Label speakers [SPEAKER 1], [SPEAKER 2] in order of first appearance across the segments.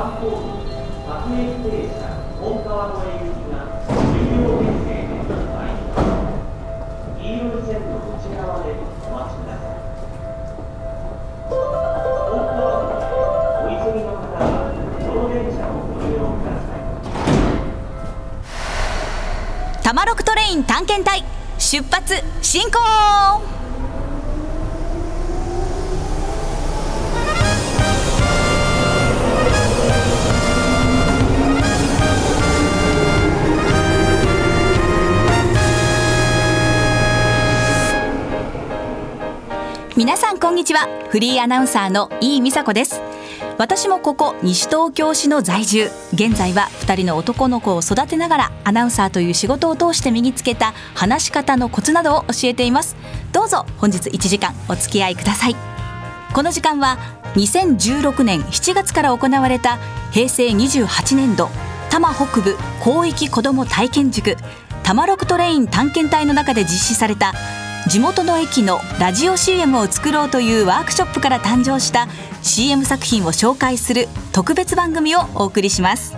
[SPEAKER 1] 三方部各駅停車本川越行きが10両編成で参ります黄色い線の内側でお待ちください本川部お急ぎの方はその電車をご利用ください
[SPEAKER 2] タマロクトレイン探検隊出発進行ちは。フリーアナウンサーの井美佐子です。私もここ西東京市の在住。現在は2人の男の子を育てながらアナウンサーという仕事を通して身につけた話し方のコツなどを教えています。どうぞ本日1時間お付き合いください。この時間は2016年7月から行われた平成28年度多摩北部広域子ども体験塾多摩六トレイン探検隊の中で実施された地元の駅のラジオ CM を作ろうというワークショップから誕生した CM 作品を紹介する特別番組をお送りします。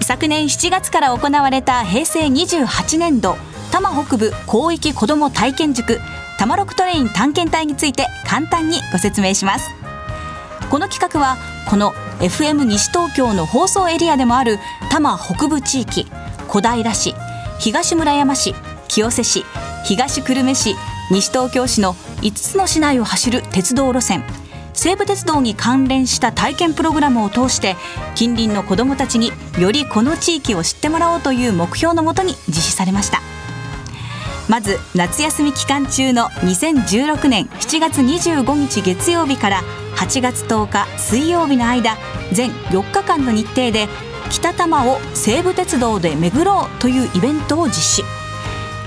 [SPEAKER 2] 昨年7月から行われた平成28年度多摩北部広域子ども体験塾多摩六トレイン探検隊について簡単にご説明します。この企画はこの FM 西東京の放送エリアでもある多摩北部地域小平市東村山市清瀬市東久留米市西東京市の5つの市内を走る鉄道路線。西武鉄道に関連した体験プログラムを通して近隣の子どもたちによりこの地域を知ってもらおうという目標のもとに実施されました。まず夏休み期間中の2016年7月25日月曜日から8月10日水曜日の間全4日間の日程で北多摩を西武鉄道で巡ろうというイベントを実施。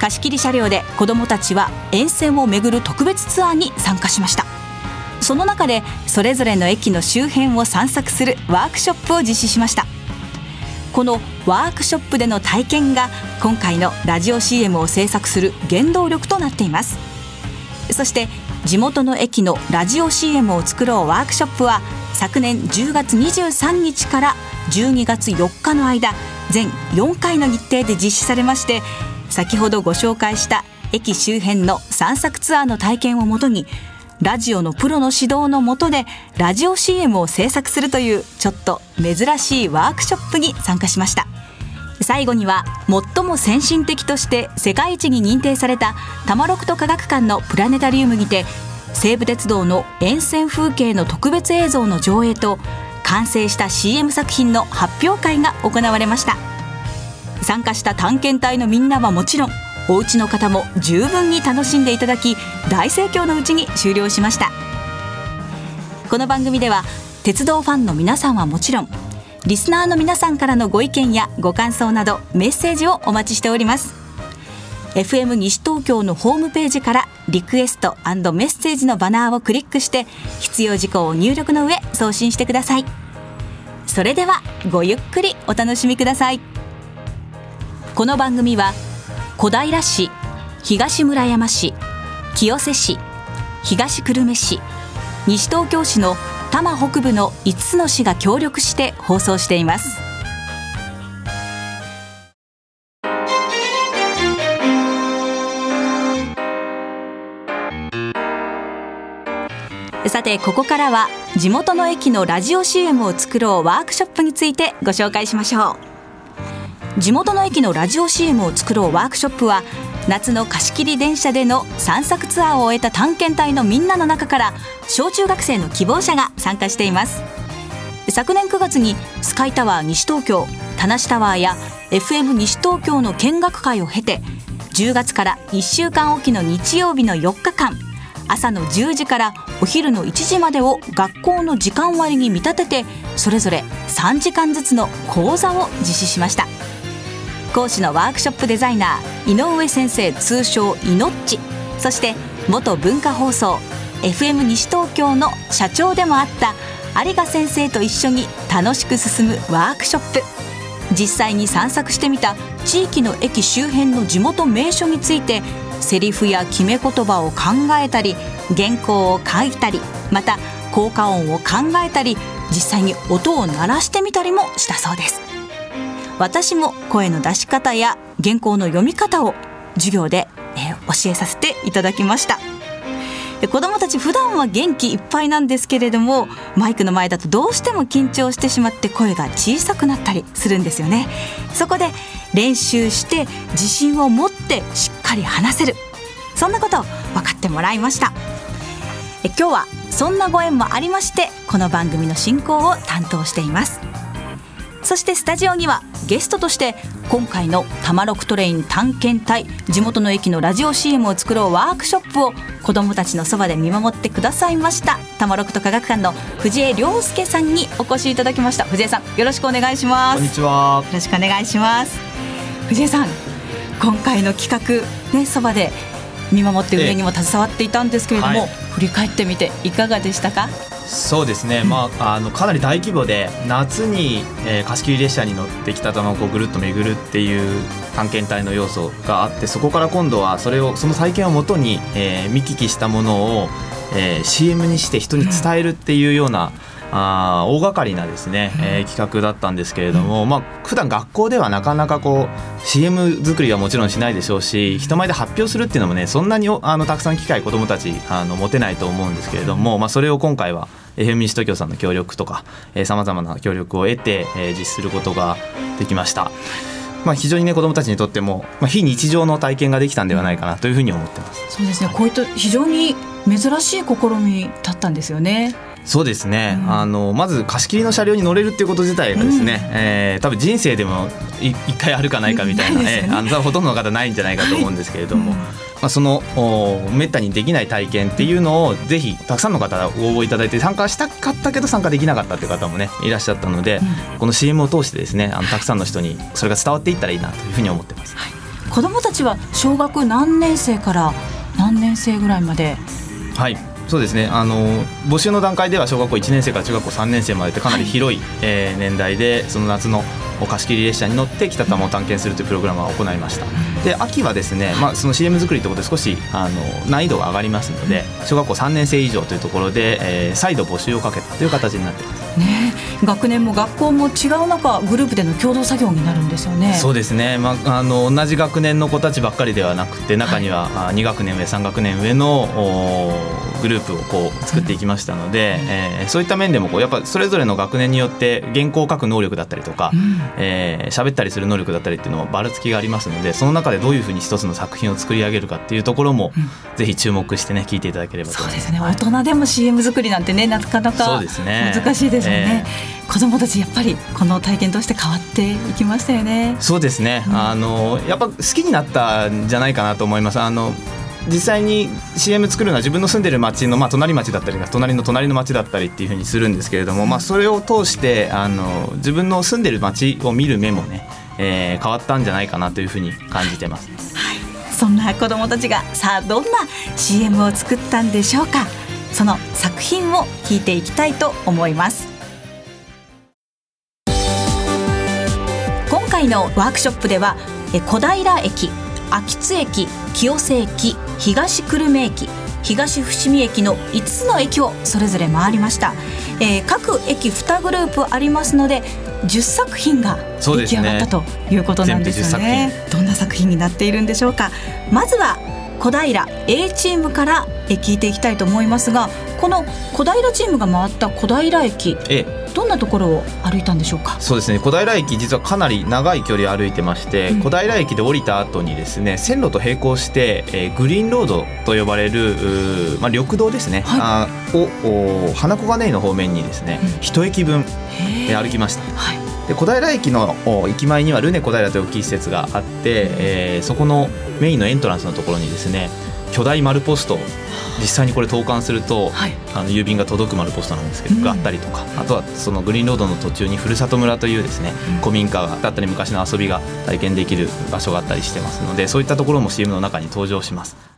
[SPEAKER 2] 貸切車両で子どもたちは沿線を巡る特別ツアーに参加しました。その中でそれぞれの駅の周辺を散策するワークショップを実施しました。このワークショップでの体験が今回のラジオ CM を制作する原動力となっています。そして地元の駅のラジオ CM を作ろうワークショップは昨年10月23日から12月4日の間全4回の日程で実施されまして先ほどご紹介した駅周辺の散策ツアーの体験をもとにラジオのプロの指導のもとでラジオ CM を制作するというちょっと珍しいワークショップに参加しました。最後には最も先進的として世界一に認定されたタマロクト科学館のプラネタリウムにて西武鉄道の沿線風景の特別映像の上映と完成した CM 作品の発表会が行われました。参加した探検隊のみんなはもちろんお家の方も十分に楽しんでいただき大盛況のうちに終了しました。この番組では鉄道ファンの皆さんはもちろんリスナーの皆さんからのご意見やご感想などメッセージをお待ちしております。FM 西東京のホームページからリクエストメッセージのバナーをクリックして必要事項を入力の上送信してください。それではごゆっくりお楽しみください。この番組は小平市東村山市清瀬市東久留米市西東京市の多摩北部の5つの市が協力して放送しています。さてここからは地元の駅のラジオ CM を作ろうワークショップについてご紹介しましょう。地元の駅のラジオ CM を作ろうワークショップは夏の貸し切り電車での散策ツアーを終えた探検隊のみんなの中から小中学生の希望者が参加しています。昨年9月にスカイタワー西東京田無タワーや FM 西東京の見学会を経て10月から1週間おきの日曜日の4日間朝の10時からお昼の1時までを学校の時間割に見立ててそれぞれ3時間ずつの講座を実施しました。講師のワークショップデザイナー井上先生通称イノッチそして元文化放送 FM 西東京の社長でもあった有賀先生と一緒に楽しく進むワークショップ。実際に散策してみた地域の駅周辺の地元名所についてセリフや決め言葉を考えたり原稿を書いたりまた効果音を考えたり実際に音を鳴らしてみたりもしたそうです。私も声の出し方や原稿の読み方を授業で、えー、教えさせていただきました。子どもたち普段は元気いっぱいなんですけれどもマイクの前だとどうしても緊張してしまって声が小さくなったりするんですよね。そこで練習して自信を持ってしっかり話せる。そんなことを分かってもらいました。今日はそんなご縁もありましてこの番組の進行を担当しています。そしてスタジオにはゲストとして今回の「タマロクトレイン探検隊地元の駅のラジオ CM を作ろうワークショップ」を子どもたちのそばで見守ってくださいました。タマロクと科学館の藤江亮介さんにお越しいただきました。藤江さんよろしくお願いします。
[SPEAKER 3] こんにちは。
[SPEAKER 2] よろしくお願いします。藤江さん今回の企画ねそばで見守って上にも携わっていたんですけれども、はい、振り返ってみていかがでしたか？
[SPEAKER 3] そうですね、まあ、あのかなり大規模で夏に、えー、貸し切り列車に乗ってきた卵をぐるっと巡るっていう探検隊の要素があってそこから今度はそれをその体験をもとに、えー、見聞きしたものを、えー、CM にして人に伝えるっていうような、あ大掛かりなですね、えー、企画だったんですけれども、まあ普段学校ではなかなかこう CM 作りはもちろんしないでしょうし人前で発表するっていうのもねそんなにあのたくさん機会子どもたちあの持てないと思うんですけれども、まあ、それを今回は FM 西東京さんの協力とかさまざまな協力を得て、えー、実施することができました。まあ、非常にね子どもたちにとっても、まあ、非日常の体験ができたんではないかなというふうに思ってます。
[SPEAKER 2] そうですねこういった非常に珍しい試みだったんですよね。
[SPEAKER 3] そうですね、うん、あのまず貸し切りの車両に乗れるっていうこと自体がですね、うん、えー、多分人生でも一回あるかないかみたいなね、ねあのほとんどの方ないんじゃないかと思うんですけれども、はい、まあ、そのめったにできない体験っていうのをぜひたくさんの方応募いただいて参加したかったけど参加できなかったっていう方もねいらっしゃったので、うん、この CM を通してですねあのたくさんの人にそれが伝わっていったらいいなというふうに思ってます。はい、
[SPEAKER 2] 子どもたちは小学何年生から何年生ぐらいまで
[SPEAKER 3] はい。そうですね。あの募集の段階では小学校1年生から中学校3年生までってかなり広い、はい、えー、年代でその夏の貸し切り列車に乗って北多摩を探検するというプログラムを行いました。で秋はですね、まあ、その CM 作りということで少しあの難易度が上がりますので小学校3年生以上というところで、えー、再度募集をかけたという形になっています、
[SPEAKER 2] ね、学年も学校も違う中グループでの共同作業になるんですよね。
[SPEAKER 3] そうですね、まあ、あの同じ学年の子たちばっかりではなくて中には、はい、2学年上3学年上のグループをこう作っていきましたので、うん、えー、そういった面でもこうやっぱそれぞれの学年によって原稿を書く能力だったりとか、うん、えー、喋ったりする能力だったりっていうのもばらつきがありますのでその中でどういうふうに一つの作品を作り上げるかっていうところも、うん、ぜひ注目してね聞いていただければと
[SPEAKER 2] 思います。そうですね、大人でも CM 作りなんてねなかなか難しいですよね。えー、子供たちやっぱりこの体験として変わっていきましたよね。
[SPEAKER 3] そうですね、あのやっぱ好きになったんじゃないかなと思います。あの実際に CM 作るのは自分の住んでる町の、まあ、隣町だったり隣の隣の町だったりっていうふうにするんですけれども、まあ、それを通してあの自分の住んでる町を見る目もね、えー、変わったんじゃないかなというふうに感じてます。
[SPEAKER 2] はい、そんな子どもたちがさあどんな CM を作ったんでしょうかその作品を聞いていきたいと思います。今回のワークショップでは小平駅秋津駅清瀬駅東久留米駅東伏見駅の5つの駅をそれぞれ回りました、えー、各駅2グループありますので10作品が出来上がったということなんですよね、ね、どんな作品になっているんでしょうか。まずは小平 A チームから聞いていきたいと思いますがこの小平チームが回った小平駅、ええ。どんなところを歩いたんでしょうか？
[SPEAKER 3] そうですね。小平駅実はかなり長い距離歩いてまして、うん、小平駅で降りた後にですね線路と並行して、えー、グリーンロードと呼ばれるまあ、緑道ですね、はい、を花小金井の方面にですね、うん、一駅分、え歩きました。はいで小平駅の駅前にはルネ小平という大きい施設があって、えー、そこのメインのエントランスのところにですね巨大丸ポスト実際にこれ投函すると、はい、あの郵便が届く丸ポストなんですけど、うん、があったりとかあとはそのグリーンロードの途中にふるさと村というですね、うん、古民家だったり昔の遊びが体験できる場所があったりしてますのでそういったところも CM の中に登場します。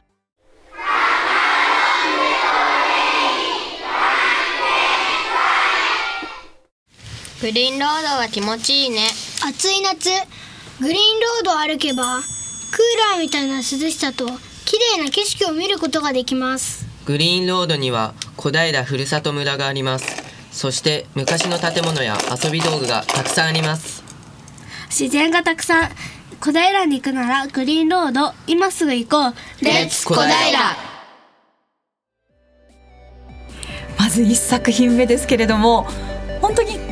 [SPEAKER 4] グリーンロードは気持ちいいね。
[SPEAKER 5] 暑い夏。グリーンロードを歩けばクーラーみたいな涼しさと綺麗な景色を見ることができます。
[SPEAKER 6] グリーンロードには小平ふるさと村があります。そして昔の建物や遊び道具がたくさんあります。
[SPEAKER 7] 自然がたくさん小平に行くならグリーンロード今すぐ行こう。
[SPEAKER 8] レッツ小平。
[SPEAKER 9] まず一作品目ですけれども本当に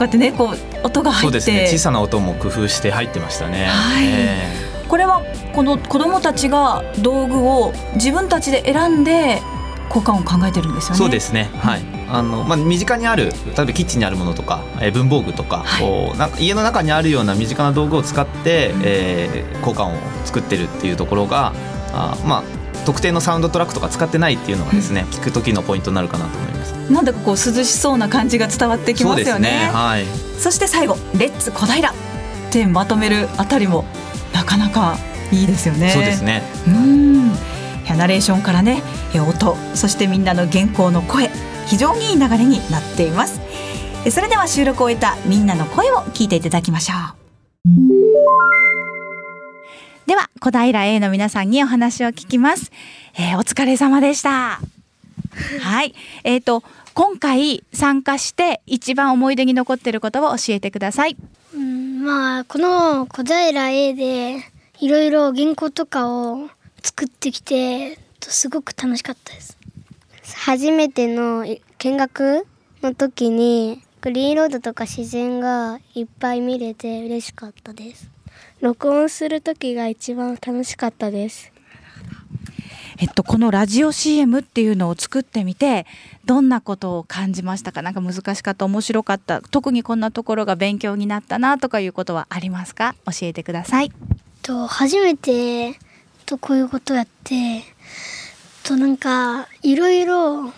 [SPEAKER 9] かってねこう音が入って。
[SPEAKER 3] そうですね。小さな音も工夫して入ってましたね、
[SPEAKER 9] はい。
[SPEAKER 3] え
[SPEAKER 9] これはこの子どもたちが道具を自分たちで選んで効果音を考えてるんですよね。
[SPEAKER 3] そうですね。はい。あの、まあ、身近にある例えばキッチンにあるものとか、えー文房具とか,、
[SPEAKER 9] はい。
[SPEAKER 3] こうなんか家の中にあるような身近な道具を使って、えー効果音を作ってるっていうところがあまあ特定のサウンドトラックとか使ってないっていうのがですね、聞く時のポイントになるかなと思います。
[SPEAKER 9] なんだかこう涼しそうな感じが伝わってきますよね。
[SPEAKER 3] ねはい
[SPEAKER 9] そして最後「レッツ小平」ってまとめるあたりもなかなかいいですよね。
[SPEAKER 3] そうですね
[SPEAKER 9] うんナレーションからねえ音そしてみんなの原稿の声非常にいい流れになっていますえそれでは収録を終えたみんなの声を聞いていただきましょうでは小平 A の皆さんにお話を聞きます、えーお疲れ様でした。はい。えー、と今回参加して一番思い出に残っていることを教えてください。
[SPEAKER 5] うんまあこの小平 A でいろいろ原稿とかを作ってきてすごく楽しかったです。
[SPEAKER 7] 初めての見学の時にグリーンロードとか自然がいっぱい見れて嬉しかったです録音する時が一番楽しかったです。
[SPEAKER 9] えっと、このラジオ CM っていうのを作ってみてどんなことを感じましたか？なんか難しかった面白かった特にこんなところが勉強になったなとかいうことはありますか？教えてください。
[SPEAKER 5] と初めてとこういうことやってとなんかいろいろ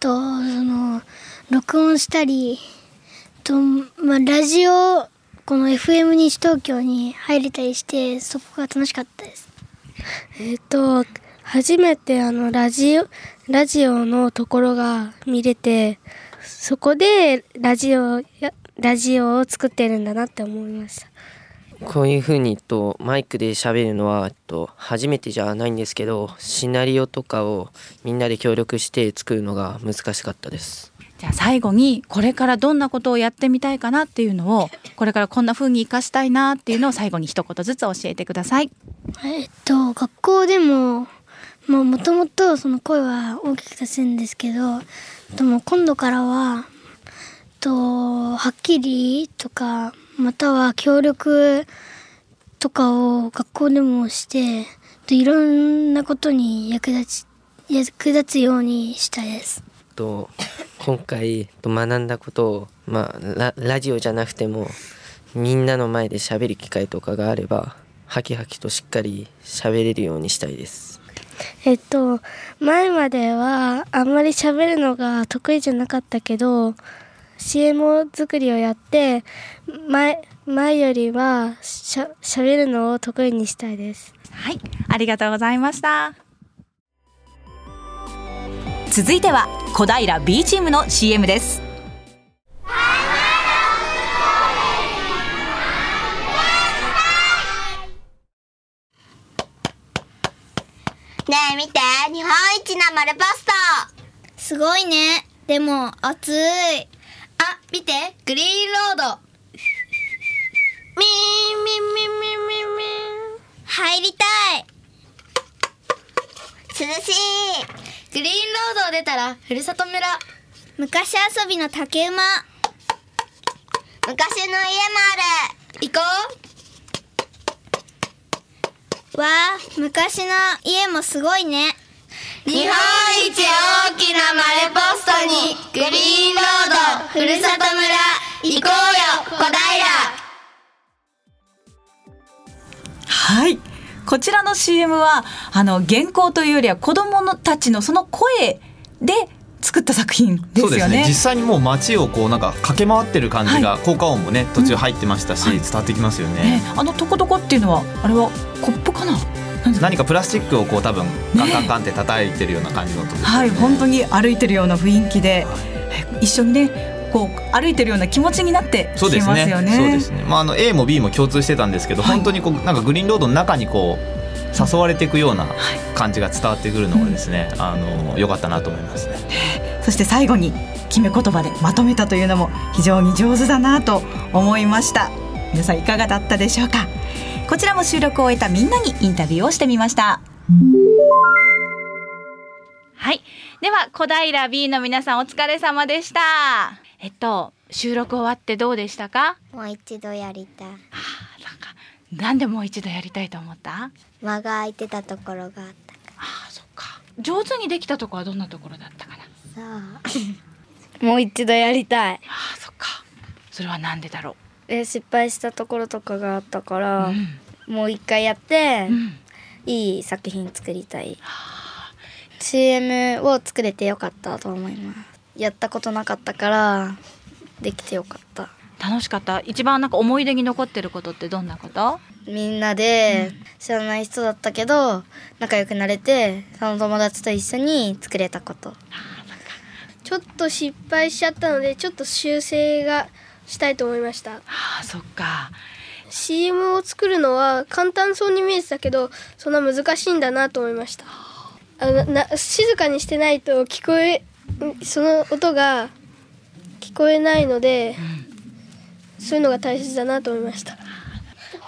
[SPEAKER 5] とその録音したりと、まあ、ラジオこの FM 西東京に入れたりしてそこが楽しかったです。
[SPEAKER 7] えっ、と初めてあのラジオラジオのところが見れてそこでラジオやラジオを作ってるんだなって思いました。
[SPEAKER 6] こういう風にとマイクで喋るのはと初めてじゃないんですけどシナリオとかをみんなで協力して作るのが難しかったです
[SPEAKER 9] じゃあ最後にこれからどんなことをやってみたいかなっていうのを これからこんな風に生かしたいなっていうのを最後に一言ずつ教えてください
[SPEAKER 5] えっと学校でももともとその声は大きく出せるんですけどでも今度からはとはっきりとかまたは協力とかを学校でもしてといろんなことに役立ち役立つようにしたいです。
[SPEAKER 6] と今回と学んだことを、まあ、ララジオじゃなくてもみんなの前で喋る機会とかがあればハキハキとしっかり喋れるようにしたいです。
[SPEAKER 7] えっと前まではあんまり喋るのが得意じゃなかったけど CM 作りをやって前前よりはしゃ喋るのを得意にしたいです。
[SPEAKER 9] はいありがとうございました続いては小平 B チームの CM です
[SPEAKER 8] ねえ見て日本一な丸ポスト
[SPEAKER 5] すごいね。でも暑い。
[SPEAKER 8] あ見てグリーンロードミーミンミンミンミンミン
[SPEAKER 5] 入りたい。
[SPEAKER 8] 涼しいグリーンロードを出たらふるさと村。
[SPEAKER 5] 昔遊びの竹馬。
[SPEAKER 8] 昔の家もある。行こ
[SPEAKER 5] わあ、昔の家もすごいね。
[SPEAKER 8] う日本一大きな丸ポストにグリーンロードふるさと村。行こうよ小平。
[SPEAKER 9] はいこちらの CM はあの原稿というよりは子どもたちのその声で作った作品ですよね。
[SPEAKER 3] そうですね。実際にもう街をこうなんか駆け回ってる感じが、効果音もね途中入ってましたし、
[SPEAKER 9] はい。
[SPEAKER 3] 伝わってきますよね。
[SPEAKER 9] ね、あのトコトコっていうのはあれはコップかな？
[SPEAKER 3] 何かプラスチックをこう多分カンカンカンって叩いてるような感じの音ですよね。
[SPEAKER 9] はい、本当に歩いてるような雰囲気で、え一緒にね、こう歩いてるような気持ちになって
[SPEAKER 3] そうですね。
[SPEAKER 9] きますよね。
[SPEAKER 3] そうですね。まああの A も B も共通してたんですけど、
[SPEAKER 9] はい。
[SPEAKER 3] 本当にこうなんかグリーンロードの中にこう誘われていくような感じが伝わってくるのがですね、あの良かったなと思いますね。
[SPEAKER 9] そして最後に決め言葉でまとめたというのも非常に上手だなと思いました。皆さんいかがだったでしょうか。こちらも収録を終えたみんなにインタビューをしてみました。はい。では小平 B の皆さんお疲れ様でしたえっと収録終わってどうでしたか？
[SPEAKER 4] もう一度やりたい。
[SPEAKER 9] なんかなんでもう一度やりたいと思った？
[SPEAKER 4] 間が空いてたところがあったか
[SPEAKER 9] あそっか。上手にできたとこはどんなところだったかな？
[SPEAKER 4] ら
[SPEAKER 10] もう一度やりたい。
[SPEAKER 9] あそっか。それはなんでだろ
[SPEAKER 10] え失敗したところとかがあったか
[SPEAKER 9] う、
[SPEAKER 10] ら、
[SPEAKER 9] うん。
[SPEAKER 10] もう一回やって、
[SPEAKER 9] うん。
[SPEAKER 10] いい作品作りたい。CM を作れてよかったと思いますやったことなかったからできてよかった。
[SPEAKER 9] 楽しかった？一番なんか思い出に残ってることってどんなこと？
[SPEAKER 10] みんなで知らない人だったけど仲良くなれてその友達と一緒に作れたこと。
[SPEAKER 7] ちょっと失敗しちゃったのでちょっと修正がしたいと思いました。
[SPEAKER 9] ああそっか。
[SPEAKER 7] CM を作るのは簡単そうに見えてたけどそんな難しいんだなと思いました。あのな静かにしてないと聞こえその音が聞こえないので、そういうのが大切だなと思いました、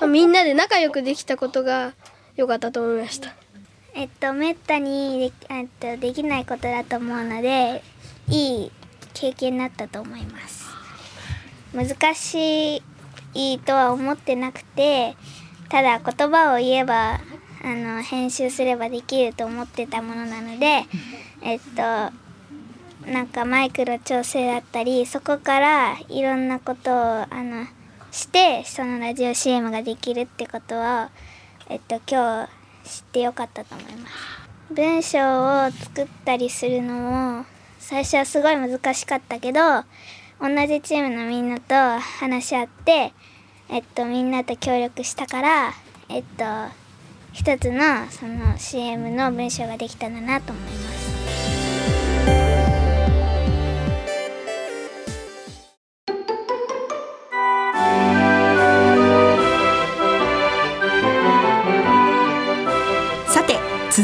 [SPEAKER 7] まみんなで仲良くできたことが良かったと思いました。
[SPEAKER 4] えっとめったにできえっとできないことだと思うのでいい経験になったと思います。難しいとは思ってなくてただ言葉を言えばあの編集すればできると思ってたものなのでえっとなんかマイクロ調整だったりそこからいろんなことをあのしてそのラジオ CM ができるってことはえっと今日知ってよかったと思います。文章を作ったりするのも最初はすごい難しかったけど同じチームのみんなと話し合ってえっとみんなと協力したからえっと一つのその CM の文章ができたんだなと思います。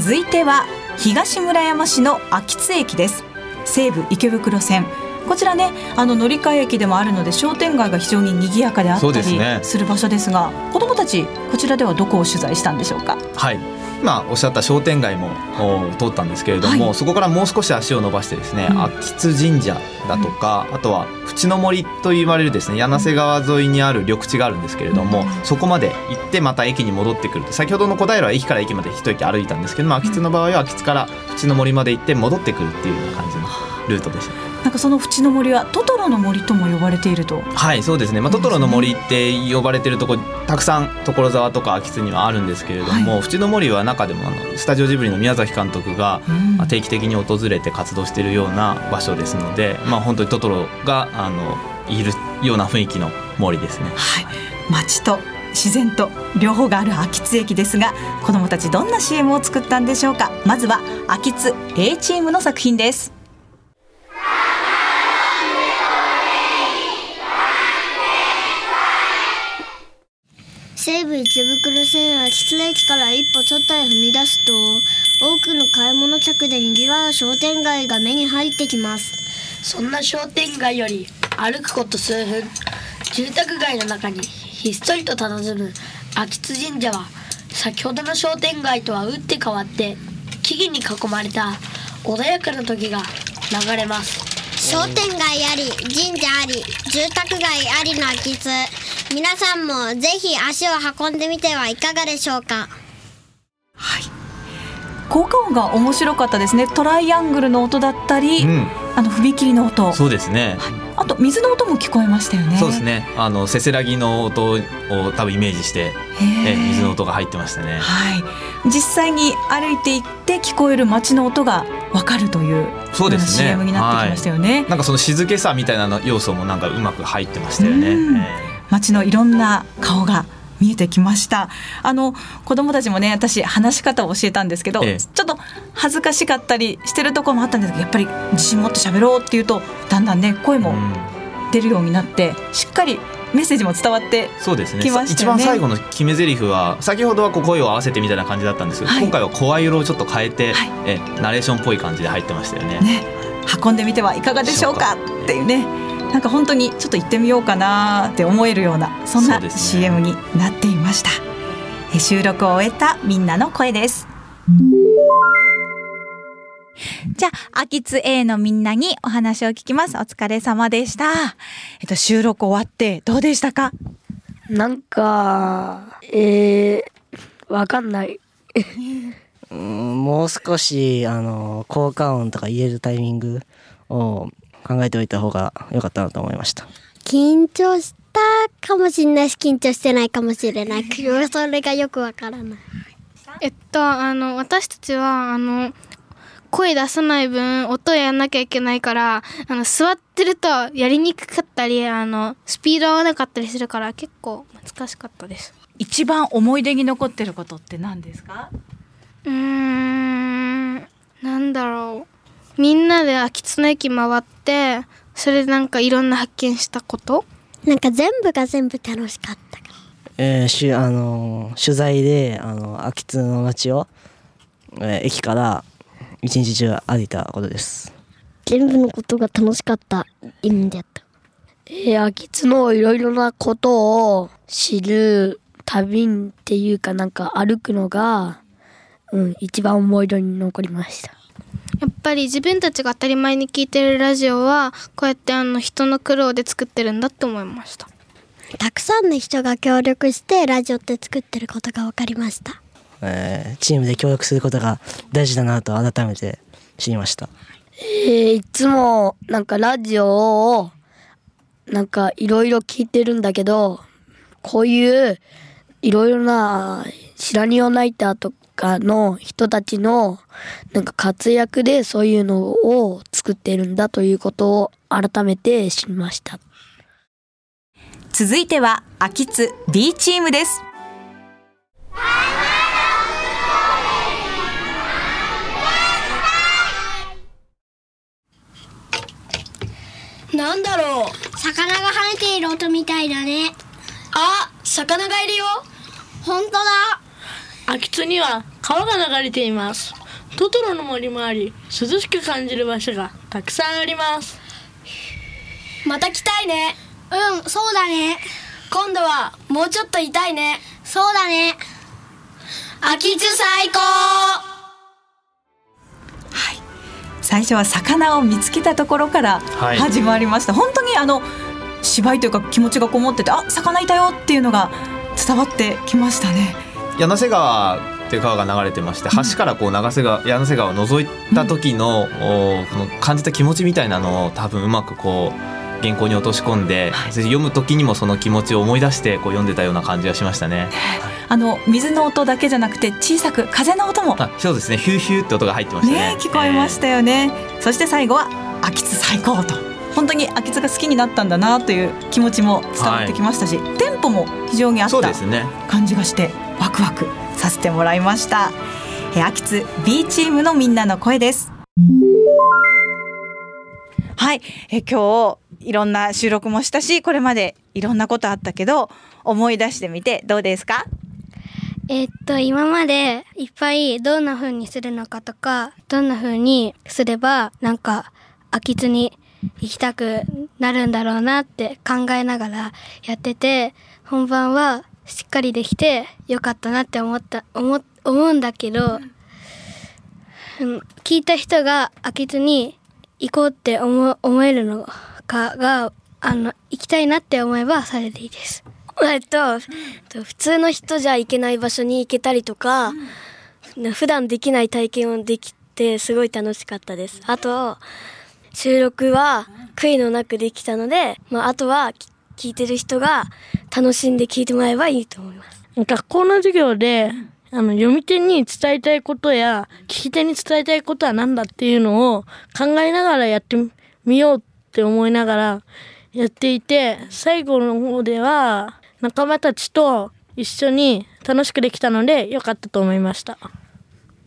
[SPEAKER 9] 続いては東村山市の秋津駅です。西武池袋線。こちらねあの乗り換え駅でもあるので商店街が非常に賑やかであったり
[SPEAKER 3] です
[SPEAKER 9] る場所ですが子どもたちこちらではどこを取材したんでしょうか？
[SPEAKER 3] はい今おっしゃった商店街もお通ったんですけれども、
[SPEAKER 9] はい。
[SPEAKER 3] そこからもう少し足を伸ばしてですね、
[SPEAKER 9] うん。
[SPEAKER 3] 秋津神社だとか、あとは淵の森と言われるですね柳瀬川沿いにある緑地があるんですけれども、
[SPEAKER 9] うん。
[SPEAKER 3] そこまで行ってまた駅に戻ってくると。先ほどの小平は駅から駅まで一駅歩いたんですけども秋津の場合は秋津から淵の森まで行って戻ってくるっていうような感じのルートでした。
[SPEAKER 9] なんかその淵の森はトトロの森とも呼ばれていると。
[SPEAKER 3] はいそうですね、まあ、トトロの森って呼ばれてるとこたくさん所沢とか秋津にはあるんですけれども、
[SPEAKER 9] は
[SPEAKER 3] 淵の森は中でもあのスタジオジブリの宮崎監督が定期的に訪れて活動しているような場所ですので、まあ、本当にトトロがあのいるような雰囲気の森ですね。
[SPEAKER 9] はい、街と自然と両方がある秋津駅ですが子どもたちどんな CM を作ったんでしょうか。まずは秋津 A チームの作品です
[SPEAKER 8] 西武池袋線秋津駅から一歩外へ踏み出すと多くの買い物客で賑わう商店街が目に入ってきます。
[SPEAKER 11] そんな商店街より歩くこと数分。住宅街の中にひっそりと佇む秋津神社は先ほどの商店街とは打って変わって木々に囲まれた穏やかな時が流れます。
[SPEAKER 8] 商店街あり神社あり住宅街ありの秋津皆さんもぜひ足を運んでみてはいかがでしょうか？
[SPEAKER 9] 効果音が面白かったですね。トライアングルの音だったり、
[SPEAKER 3] うん、
[SPEAKER 9] あの踏切の音。
[SPEAKER 3] そうですね、
[SPEAKER 9] あと水の音も聞こえましたよね。
[SPEAKER 3] そうですね。あのせせらぎの音を多分イメージして、
[SPEAKER 9] へ
[SPEAKER 3] え
[SPEAKER 9] ー
[SPEAKER 3] 水の音が入ってましたね。
[SPEAKER 9] はい。実際に歩いていって聞こえる街の音がわかるという
[SPEAKER 3] そうですね。
[SPEAKER 9] CM になってきましたよね、
[SPEAKER 3] なんかその静けさみたいなの要素もなんかうまく入ってましたよね。
[SPEAKER 9] うん。
[SPEAKER 3] え
[SPEAKER 9] 街のいろんな顔が見えてきました。あの子供たちもね私話し方を教えたんですけど、
[SPEAKER 3] ええ。
[SPEAKER 9] ちょっと恥ずかしかったりしてるところもあったんですけどやっぱり自信持って喋ろうっていうとだんだんね声も出るようになってしっかりメッセージも伝わって
[SPEAKER 3] そうですね。一番最後の決め台詞は先ほどはこう声を合わせてみたいな感じだったんですけど、
[SPEAKER 9] はい。
[SPEAKER 3] 今回は声色をちょっと変えて、
[SPEAKER 9] はい。
[SPEAKER 3] えナレーションっぽい感じで入ってましたよね。
[SPEAKER 9] ね。
[SPEAKER 2] 運んでみてはいかがでしょうかっていうねなんか本当にちょっと行ってみようかなって思えるようなそんな CM になっていました、え収録を終えたみんなの声ですじゃあ、秋津 A のみんなにお話を聞きます。お疲れ様でした。えっと、収録終わってどうでしたか？
[SPEAKER 12] なんか、えー、わかんない。
[SPEAKER 13] うんもう少しあの効果音とか言えるタイミングを考えておいた方が良かったなと思いました。
[SPEAKER 8] 緊張したかもしれないし緊張してないかもしれない。それがよくわからない。
[SPEAKER 5] えっとあの私たちはあの声出さない分音やんなきゃいけないからあの座ってるとやりにくかったりあのスピード合わなかったりするから結構難しかったです。
[SPEAKER 2] 一番思い出に残ってることって何ですか？
[SPEAKER 5] うーんなんだろうみんなで秋津の駅回ってそれでなんかいろんな発見したこと？
[SPEAKER 8] なんか全部が全部楽しかったから。
[SPEAKER 13] えーしゅあの取材であの秋津の街を、えー駅から一日中歩いたことです。
[SPEAKER 8] 全部のことが楽しかった意味だった。
[SPEAKER 12] えー、秋津のいろいろなことを知る旅っていうかなんか歩くのが、うん、一番思い出に残りました。
[SPEAKER 5] やっぱり自分たちが当たり前に聞いてるラジオはこうやってあの人の苦労で作ってるんだって思いました。
[SPEAKER 8] たくさんの人が協力してラジオって作ってることが分かりました。
[SPEAKER 13] えーチームで協力することが大事だなと改めて知りました。
[SPEAKER 12] えー、いつもなんかラジオをなんかいろいろ聞いてるんだけど、こういういろいろなシラニオナイターとかの人たちのなんか活躍でそういうのを作ってるんだということを改めて知りました。
[SPEAKER 2] 続いては秋津 B チームです。
[SPEAKER 12] なんだろう。
[SPEAKER 8] 魚が跳ねている音みたいだね。
[SPEAKER 12] あ、魚がいるよ。
[SPEAKER 8] 本当だ
[SPEAKER 14] 秋津には川が流れています。トトロの森もあり涼しく感じる場所がたくさんあります。
[SPEAKER 12] また来たいね。
[SPEAKER 8] うんそうだね。
[SPEAKER 12] 今度はもうちょっといたいね。
[SPEAKER 8] そうだね。
[SPEAKER 12] 秋津最高。
[SPEAKER 2] 最初は魚を見つけたところから
[SPEAKER 3] はい。
[SPEAKER 2] 始まりました、本当にあの芝居というか気持ちがこもっててあ魚いたよっていうのが伝わってきましたね
[SPEAKER 3] 柳瀬川っていう川が流れてまして橋からこう流瀬川柳瀬川を覗いた時の,、おこの感じた気持ちみたいなのを多分うまくこう原稿に落とし込んで、それで読む時にもその気持ちを思い出してこう読んでたような感じがしましたね。
[SPEAKER 2] あの水の音だけじゃなくて小さく風の音も。
[SPEAKER 3] あそうですね。ヒューヒューって音が入ってましたね。
[SPEAKER 2] ね聞こえましたよね、そして最後は秋津最高と本当に秋津が好きになったんだなという気持ちも伝わってきましたし、テンポも非常にあった
[SPEAKER 3] そうですね。
[SPEAKER 2] 感じがしてワクワクさせてもらいました。えー秋津 B チームのみんなの声です。はい。えー今日いろんな収録もしたしこれまでいろんなことあったけど思い出してみてどうですか？
[SPEAKER 5] えっと今までいっぱいどんな風にするのかとかどんな風にすればなんか秋津に行きたくなるんだろうなって考えながらやってて本番はしっかりできてよかったなって思った思思うんだけど、うん聞いた人が秋津に行こうって思思えるのかがあの行きたいなって思えばそれでいいです。
[SPEAKER 7] えっと、普通の人じゃ行けない場所に行けたりとか、普段できない体験をできてすごい楽しかったです。あと、収録は悔いのなくできたので、まあ、あとは聞いてる人が楽しんで聞いてもらえばいいと思います。
[SPEAKER 14] 学校の授業であの読み手に伝えたいことや聞き手に伝えたいことは何だっていうのを考えながらやってみようって思いながらやっていて最後の方では仲間たちと一緒に楽しくできたので良かったと思いました。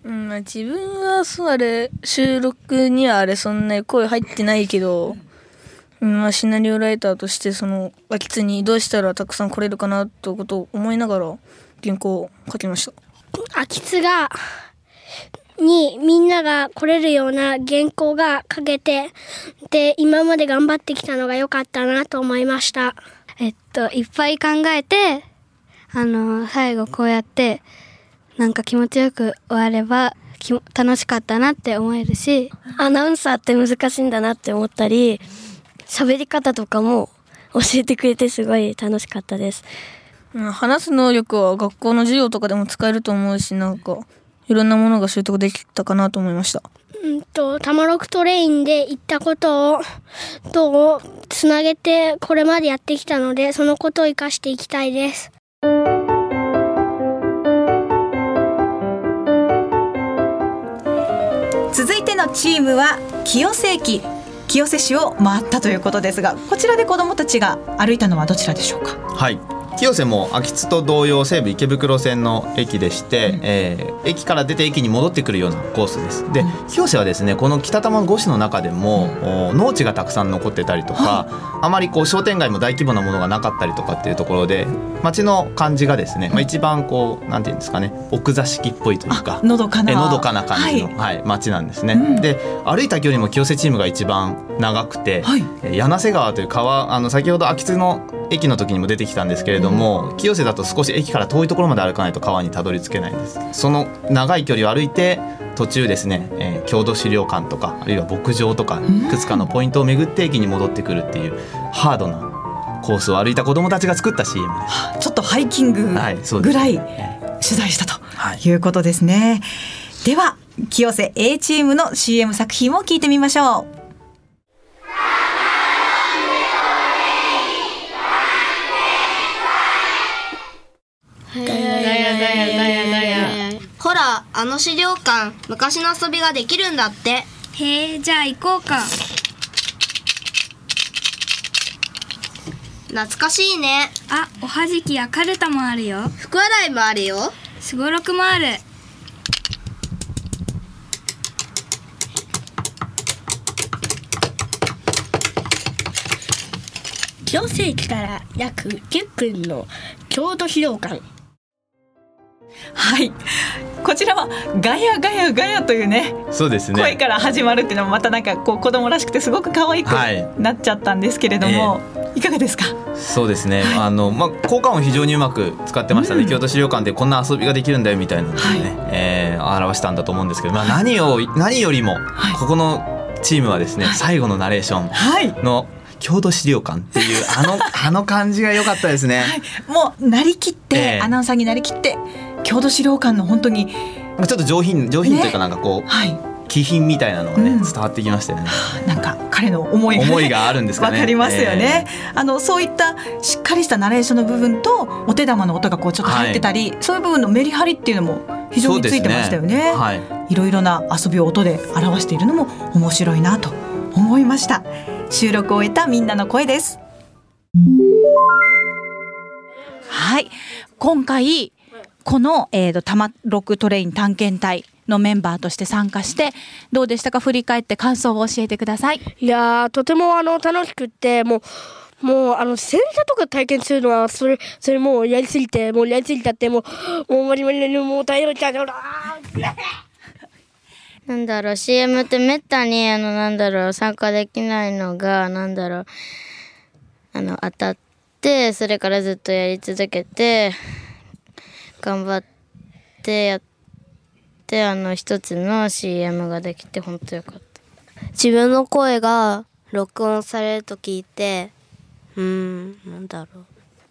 [SPEAKER 15] うん、まあ自分はそうあれ収録にはあれそんなに声入ってないけど、うんまあ、シナリオライターとしてその秋津にどうしたらたくさん来れるかなということを思いながら原稿を書きました
[SPEAKER 5] 秋津が
[SPEAKER 2] にみんなが来れるような原稿が書けて、で、今まで頑張ってきたのが良かったなと思いました。
[SPEAKER 16] えっと、いっぱい考えて、あの、最後こうやって、なんか気持ちよく終われば、きも楽しかったなって思えるし、
[SPEAKER 7] アナウンサーって難しいんだなって思ったり、喋り方とかも教えてくれてすごい楽しかったです。
[SPEAKER 15] うん話す能力は学校の授業とかでも使えると思うし、なんか、いろんなものが習得できたかなと思いました。
[SPEAKER 2] うんと、タマロクトレインで言ったことを、と、つなげてこれまでやってきたので、そのことを活かしていきたいです。
[SPEAKER 9] チームは清瀬駅。清瀬市を回ったということですがこちらで子どもたちが歩いたのはどちらでしょうか？
[SPEAKER 3] はい。清瀬も秋津と同様西武池袋線の駅でして、えー駅から出て駅に戻ってくるようなコースです。で清瀬はですねこの北多摩5市の中でもお農地がたくさん残ってたりとかあまりこう商店街も大規模なものがなかったりとかっていうところで街の感じがですね、まあ、一番こうなんていうんですかね奥座敷っぽいというか
[SPEAKER 9] のどかな
[SPEAKER 3] えのどかな感じの、
[SPEAKER 9] はい。
[SPEAKER 3] はい街なんですね、
[SPEAKER 9] うん。
[SPEAKER 3] で歩いた距離も清瀬チームが一番長くて、
[SPEAKER 9] はい。
[SPEAKER 3] えー柳瀬川という川あの先ほど秋津の駅の時にも出てきたんですけれども、清瀬だと少し駅から遠いところまで歩かないと川にたどり着けないんです。その長い距離を歩いて途中ですね、えー郷土資料館とかあるいは牧場とかいくつかのポイントを巡って駅に戻ってくるっていうハードなコースを歩いた子どもたちが作った CM です。
[SPEAKER 9] ちょっとハイキングぐらい取材したとい。うことですね、では清瀬 A チームの CM 作品を聞いてみましょう
[SPEAKER 17] ほら、あの資料館、昔の遊びができるんだって。
[SPEAKER 18] へえ、じゃあ行こうか。
[SPEAKER 17] 懐かしいね。
[SPEAKER 18] あ、おはじきやカルタもあるよ。
[SPEAKER 17] 福洗いもあるよ。
[SPEAKER 18] すごろくもある。
[SPEAKER 19] 清瀬駅から約10分の郷土資料館
[SPEAKER 9] はい。こちらはガヤガヤガヤというね
[SPEAKER 3] そうですね。
[SPEAKER 9] 声から始まるっていうのもまたなんかこう子供らしくてすごく可愛く
[SPEAKER 3] はい。
[SPEAKER 9] なっちゃったんですけれども、い、かがですか？
[SPEAKER 3] そうですね、あのまあ効果音非常にうまく使ってましたね、京都資料館でこんな遊びができるんだよみたいなのをね、えー表したんだと思うんですけど、まあ、何を何よりもここのチームはですね、最後のナレーションの郷土資料館っていうあの あの感じが良かったですね。
[SPEAKER 9] もうなりきって、
[SPEAKER 3] ええ。
[SPEAKER 9] アナウンサーになりきって郷土資料館の本当に
[SPEAKER 3] ちょっと上品上品というかなんかこう、気品みたいなのがね、伝わってきましたよね。
[SPEAKER 9] なんか彼の思いが、ね、
[SPEAKER 3] 思いがあるんですかね。
[SPEAKER 9] わかりますよね、あのそういったしっかりしたナレーションの部分とお手玉の音がこうちょっと入ってたり、そういう部分のメリハリっていうのも非常についてましたよね。
[SPEAKER 3] そうですはい。
[SPEAKER 9] いろいろな遊びを音で表しているのも面白いなと思いました。収録を終えたみんなの声です。はい。今回この、えーと、タマロックトレイン探検隊のメンバーとして参加してどうでしたか？振り返って感想を教えてください。
[SPEAKER 7] いやーとてもあの楽しくってもうもうあの洗車とか体験するのはそれそれもうやりすぎてもうやりすぎたってもうもう無理無理無理もう大変だ
[SPEAKER 20] なんだろう CM ってめったにあのなんだろう参加できないのがなんだろうあの当たってそれからずっとやり続けて頑張ってやってあの一つの CM ができて本当よかった。
[SPEAKER 17] 自分の声が録音されると聞いてうーんなんだろう。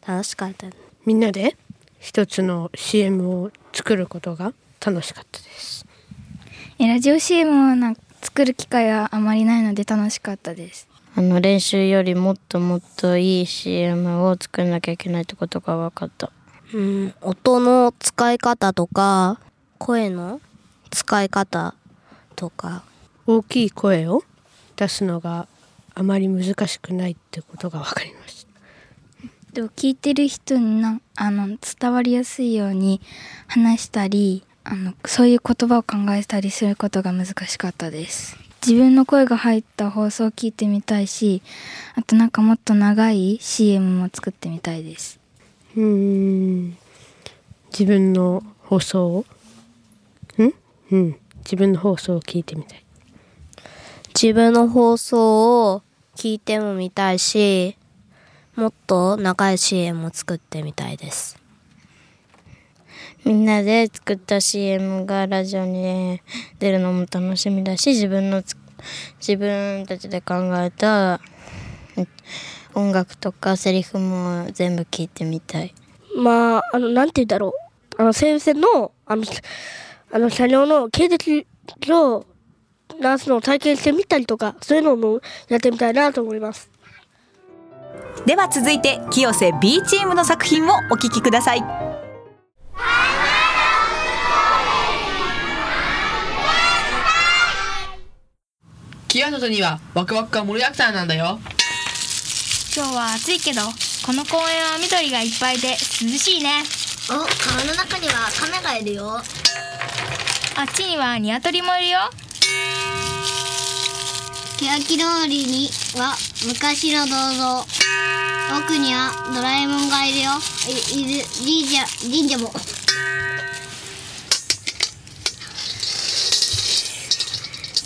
[SPEAKER 17] 楽しかった
[SPEAKER 19] みんなで一つの CM を作ることが楽しかったです。
[SPEAKER 18] えラジオ CM をなんか作る機会があまりないので楽しかったです。
[SPEAKER 20] あの練習よりもっともっといい CM を作らなきゃいけないってことが分かった
[SPEAKER 17] うん。音の使い方とか声の使い方とか。
[SPEAKER 19] 大きい声を出すのがあまり難しくないってことが分かりました。
[SPEAKER 18] でも聞いてる人になあの伝わりやすいように話したりあのそういう言葉を考えたりすることが難しかったです。自分の声が入った放送を聞いてみたいしあとなんかもっと長い CM も作ってみたいです
[SPEAKER 19] うーん。自分の放送を？ん？うん。自分の放送を聞いてみたい。
[SPEAKER 21] 自分の放送を聞いてもみたいしもっと長い CM を作ってみたいです。
[SPEAKER 20] みんなで作った CM がラジオに出るのも楽しみだし自分のつ自分たちで考えた音楽とかセリフも全部聞いてみたい
[SPEAKER 14] まあ、あの、なんて言うんだろう。あの、西武線の、あの、あの、車両の経歴を、直すのを体験してみたりとか、そういうのもやってみたいなと思います。
[SPEAKER 2] では続いて清瀬 B チームの作品をお聞きください
[SPEAKER 17] 清里にはワクワクが盛りだくさんなんだよ
[SPEAKER 22] 今日は暑いけどこの公園は緑がいっぱいで涼しいね。
[SPEAKER 8] お川の中には亀がいるよ。
[SPEAKER 22] あっちにはニワトリもいるよ。
[SPEAKER 8] 欅通りには昔の銅像。奥にはドラえもんがいるよ。いいる。神社神社も。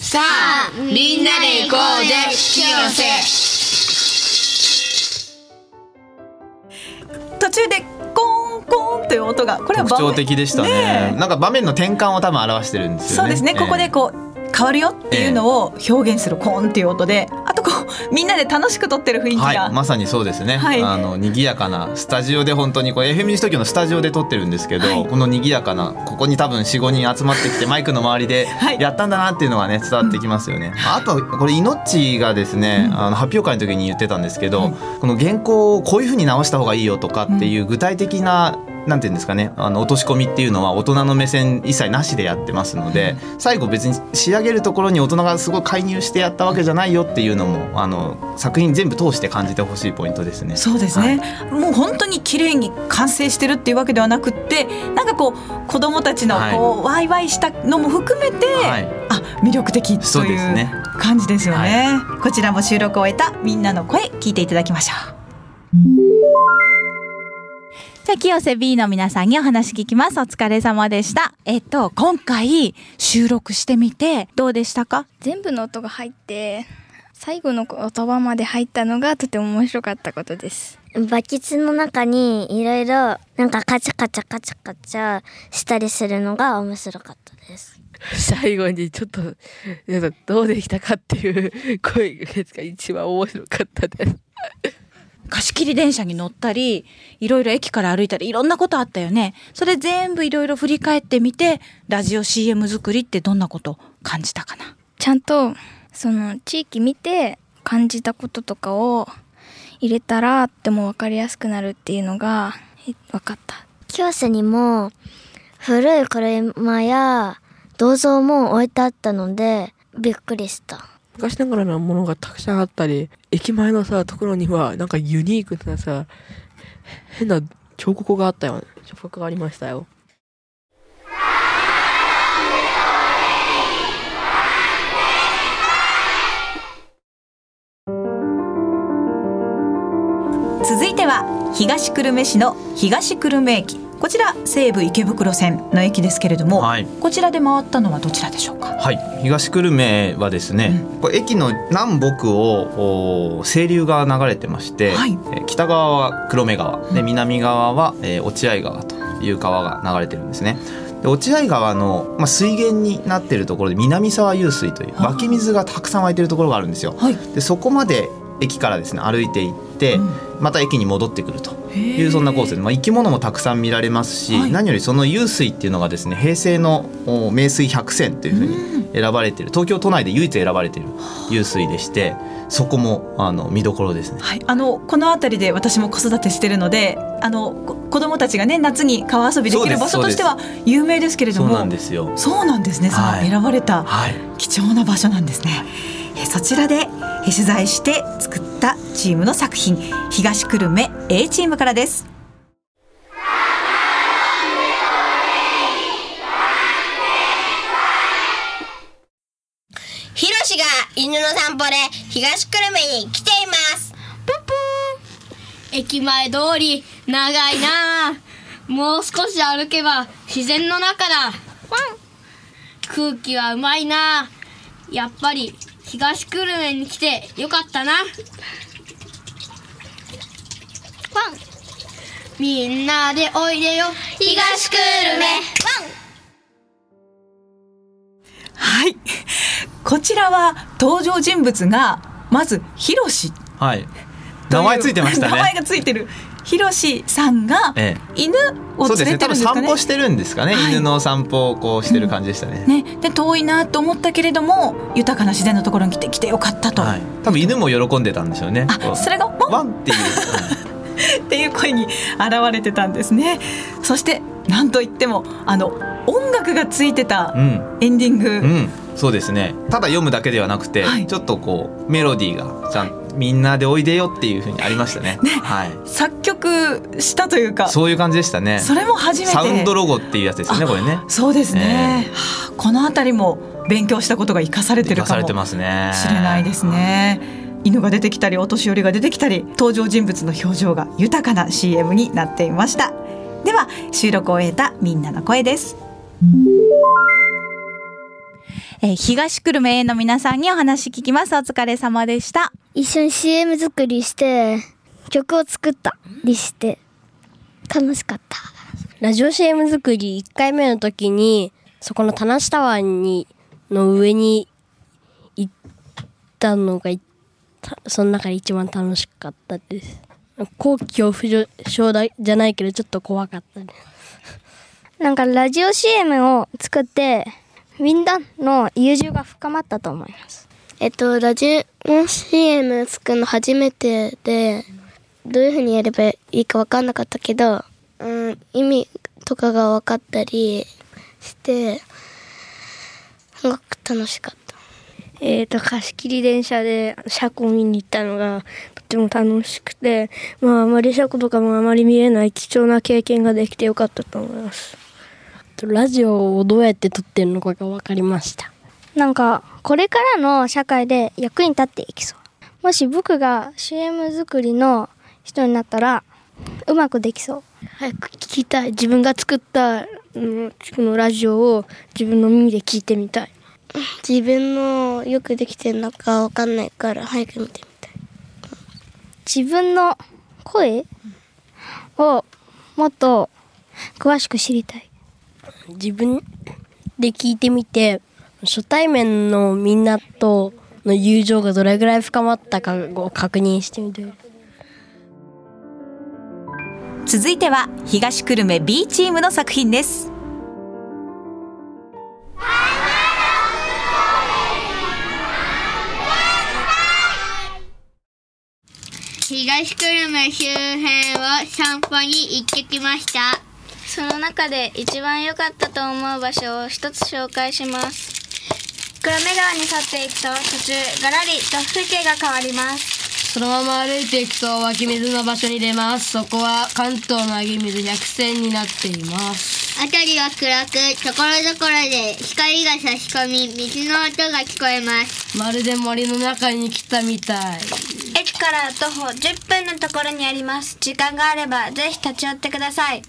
[SPEAKER 17] さあみんなで行こうぜ。清瀬
[SPEAKER 2] 途中でコーンコーンという音がこれは
[SPEAKER 3] 特徴的でしたね。
[SPEAKER 2] ね
[SPEAKER 3] なんか場面の転換を多分表してるんですよね。
[SPEAKER 2] そうですね、ここでこう変わるよっていうのを表現するコーンっていう音でみんなで楽しく撮ってる雰囲気が、
[SPEAKER 3] はい、まさにそうですね。
[SPEAKER 2] はい。
[SPEAKER 3] あの賑やかなスタジオで本当にこれ FM 西東京のスタジオで撮ってるんですけど、この賑やかなここに多分4、5人集まってきてマイクの周りでやったんだなっていうのがね伝わってきますよね。あとこれ命がですね、あの発表会の時に言ってたんですけど、この原稿をこういう風に直した方がいいよとかっていう具体的ななんていうんですかねあの落とし込みっていうのは大人の目線一切なしでやってますので、最後別に仕上げるところに大人がすごい介入してやったわけじゃないよっていうのもあの作品全部通して感じてほしいポイントですね。
[SPEAKER 2] そうですね、もう本当に綺麗に完成してるっていうわけではなくってなんかこう子供たちのこう、ワイワイしたのも含めて、あ魅力的
[SPEAKER 3] そう
[SPEAKER 2] という感じですよね。こちらも収録を終えたみんなの声聞いていただきましょうじゃあ清瀬 B の皆さんにお話聞きます。お疲れ様でした。えっと今回収録してみてどうでしたか？
[SPEAKER 18] 全部の音が入って最後の言葉まで入ったのがとても面白かったことです。
[SPEAKER 20] バケツの中にいろいろなんかカチャカチャカチャカチャしたりするのが面白かったです。
[SPEAKER 19] 最後にちょっとどうできたかっていう声が一番面白かったです
[SPEAKER 2] 貸し切り電車に乗ったりいろいろ駅から歩いたりいろんなことあったよね。それ全部いろいろ振り返ってみてラジオ CM 作りってどんなこと感じたかな？
[SPEAKER 18] ちゃんとその地域見て感じたこととかを入れたらっても分かりやすくなるっていうのがえ分かった。
[SPEAKER 20] 清瀬にも古い車や銅像も置いてあったのでびっくりした
[SPEAKER 19] 昔ながらのものがたくさんあったり駅前のさところにはなんかユニークなさ変な彫刻があったよ。彫刻がありましたよ。
[SPEAKER 2] 続いては東久留米市の東久留米駅。こちら西武池袋線の駅ですけれども、こちらで回ったのはどちらでしょうか？
[SPEAKER 3] はい、東久留米はですね、これ駅の南北をお清流が流れてまして、えー北側は黒目川で南側は、えー落合川という川が流れてるんですね。で落合川の、まあ、水源になってるところで南沢湧水という湧き水がたくさん湧いてるところがあるんですよ。でそこまで駅からですね歩いて行って、また駅に戻ってくるというそんなコースで、まあ、生き物もたくさん見られますし、何よりその湧水っていうのがですね平成のお名水百選というふうに選ばれている東京都内で唯一選ばれている湧水でしてそこもあの見どころですね。
[SPEAKER 2] はい、あのこの辺りで私も子育てしてるのであのこ子供たちがね夏に川遊びできる場所としては有名ですけれども
[SPEAKER 3] そうなんですよ。
[SPEAKER 2] そうなんですね、その選ばれた貴重な場所なんですね。えそちらでえ取材して作ったチームの作品東久留米 A チームからです。
[SPEAKER 23] ひろしが犬の散歩で東久留米に来ています。
[SPEAKER 12] 駅前通り長いな。あもう少し歩けば自然の中だ。
[SPEAKER 24] 空気はうまいな。やっぱり東久留米に来てよかったなみんなでおいでよ。東久留米。
[SPEAKER 9] はい。こちらは登場人物がまずひろし
[SPEAKER 3] はい。名前ついてましたね。
[SPEAKER 9] 名前がついてる。ひろしさんが
[SPEAKER 3] え
[SPEAKER 9] 犬
[SPEAKER 3] え、
[SPEAKER 9] を
[SPEAKER 3] そうですね多分
[SPEAKER 9] 連れてるんですかね。
[SPEAKER 3] 散歩してるんですかね、
[SPEAKER 9] はい。
[SPEAKER 3] 犬の散歩をこうしてる感じでしたね、
[SPEAKER 9] ね、で遠いなと思ったけれども豊かな自然のところに来て来てよかったと、
[SPEAKER 3] はい、多分犬も喜んでたんでしょうね。こう。
[SPEAKER 9] それが
[SPEAKER 3] ワン。っていう
[SPEAKER 9] っていう声に現れてたんですね。そしてなんといってもあの音楽がついてた
[SPEAKER 3] うん。
[SPEAKER 9] エンディング、
[SPEAKER 3] うん、そうですね。ただ読むだけではなくて、ちょっとこうメロディーがちゃんみんなでおいでよっていう風にありましたね。はい、
[SPEAKER 9] 作曲したというか
[SPEAKER 3] そういう感じでしたね。
[SPEAKER 9] それも初めて。
[SPEAKER 3] サウンドロゴっていうやつですよねこれね。
[SPEAKER 9] そうですね、はあこの辺りも勉強したことが生かされてるかも
[SPEAKER 3] 生かされてますね。
[SPEAKER 9] しれないですね犬が出てきたりお年寄りが出てきたり登場人物の表情が豊かな CM になっていました。では収録を終えたみんなの声です。えー東久留米の皆さんにお話聞きます。お疲れ様でした。
[SPEAKER 18] 一緒に CM 作りして曲を作った。りして。楽しかった。
[SPEAKER 7] ラジオ CM 作り1回目の時にそこの田無タワーにの上に行ったのがいたその中で一番楽しかったです。後期恐怖症だじゃないけどちょっと怖かったです
[SPEAKER 18] なんかラジオ CM を作ってみんなの友情が深まったと思います。
[SPEAKER 25] えっと、ラジオ CM 作るの初めてで、どういうふうにやればいいか分かんなかったけど、うん、意味とかが分かったりして、すごく楽しかった。
[SPEAKER 26] えー、と貸し切り電車で車庫を見に行ったのがとても楽しくて、まあ、あまり車庫とかもあまり見えない貴重な経験ができてよかったと思います。
[SPEAKER 7] ラジオをどうやって撮ってるのかが分かりました。
[SPEAKER 18] なんかこれからの社会で役に立っていきそう。もし僕が CM 作りの人になったらうまくできそう。
[SPEAKER 26] 早く聞きたい。自分が作った、うん、このラジオを自分の耳で聞いてみたい
[SPEAKER 25] 自分のよくできてるのか分かんないから早く見てみたい。
[SPEAKER 18] 自分の声をもっと詳しく知りたい。
[SPEAKER 7] 自分で聞いてみて初対面のみんなとの友情がどれぐらい深まったかを確認してみて。
[SPEAKER 9] 続いては東久留米 B チームの作品です
[SPEAKER 8] 東久留米周辺を散歩に行ってきました。
[SPEAKER 17] その中で一番良かったと思う場所を一つ紹介します。黒目川に沿っていくと途中ガラリと風景が変わります。
[SPEAKER 27] そのまま歩いていくと湧き水の場所に出ます。そこは関東の湧き水百選になっています
[SPEAKER 8] 辺りは暗くところどころで光が差し込み水の音が聞こえます。
[SPEAKER 27] まるで森の中に来たみたい。
[SPEAKER 17] 駅から徒歩10分のところにあります。時間があればぜひ立ち寄ってください。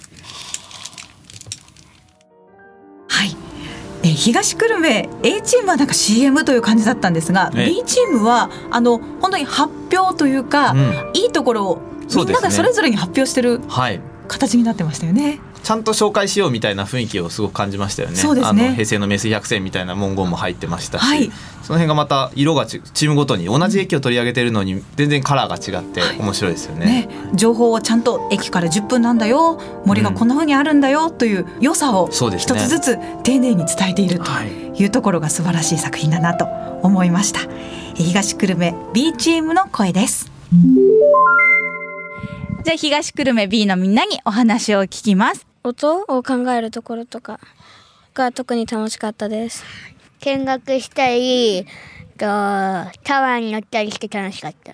[SPEAKER 9] えー東久留米 A チームはなんか CM という感じだったんですが、
[SPEAKER 3] ええ。
[SPEAKER 9] B チームはあの本当に発表というか、
[SPEAKER 3] うん。
[SPEAKER 9] いいところをみんながそれぞれに発表してる
[SPEAKER 3] はい。
[SPEAKER 9] 形になってましたよね。
[SPEAKER 3] ちゃんと紹介しようみたいな雰囲気をすごく感じましたよね。
[SPEAKER 9] そうですね。
[SPEAKER 3] あの平成の名水百選みたいな文言も入ってましたし、
[SPEAKER 9] はい。
[SPEAKER 3] その辺がまた色がちチームごとに同じ駅を取り上げてるのに全然カラーが違って面白いですよね。
[SPEAKER 9] ね、情報をちゃんと駅から10分なんだよ。森がこんな風にあるんだよという良さを一つずつ丁寧に伝えているというところが素晴らしい作品だなと思いました、えー東久留米 B チームの声です。じゃあ東久留米 B のみんなにお話を聞きます
[SPEAKER 18] 音を考えるところとかが特に楽しかったです。
[SPEAKER 8] 見学したりとタワーに乗ったりして楽しかった。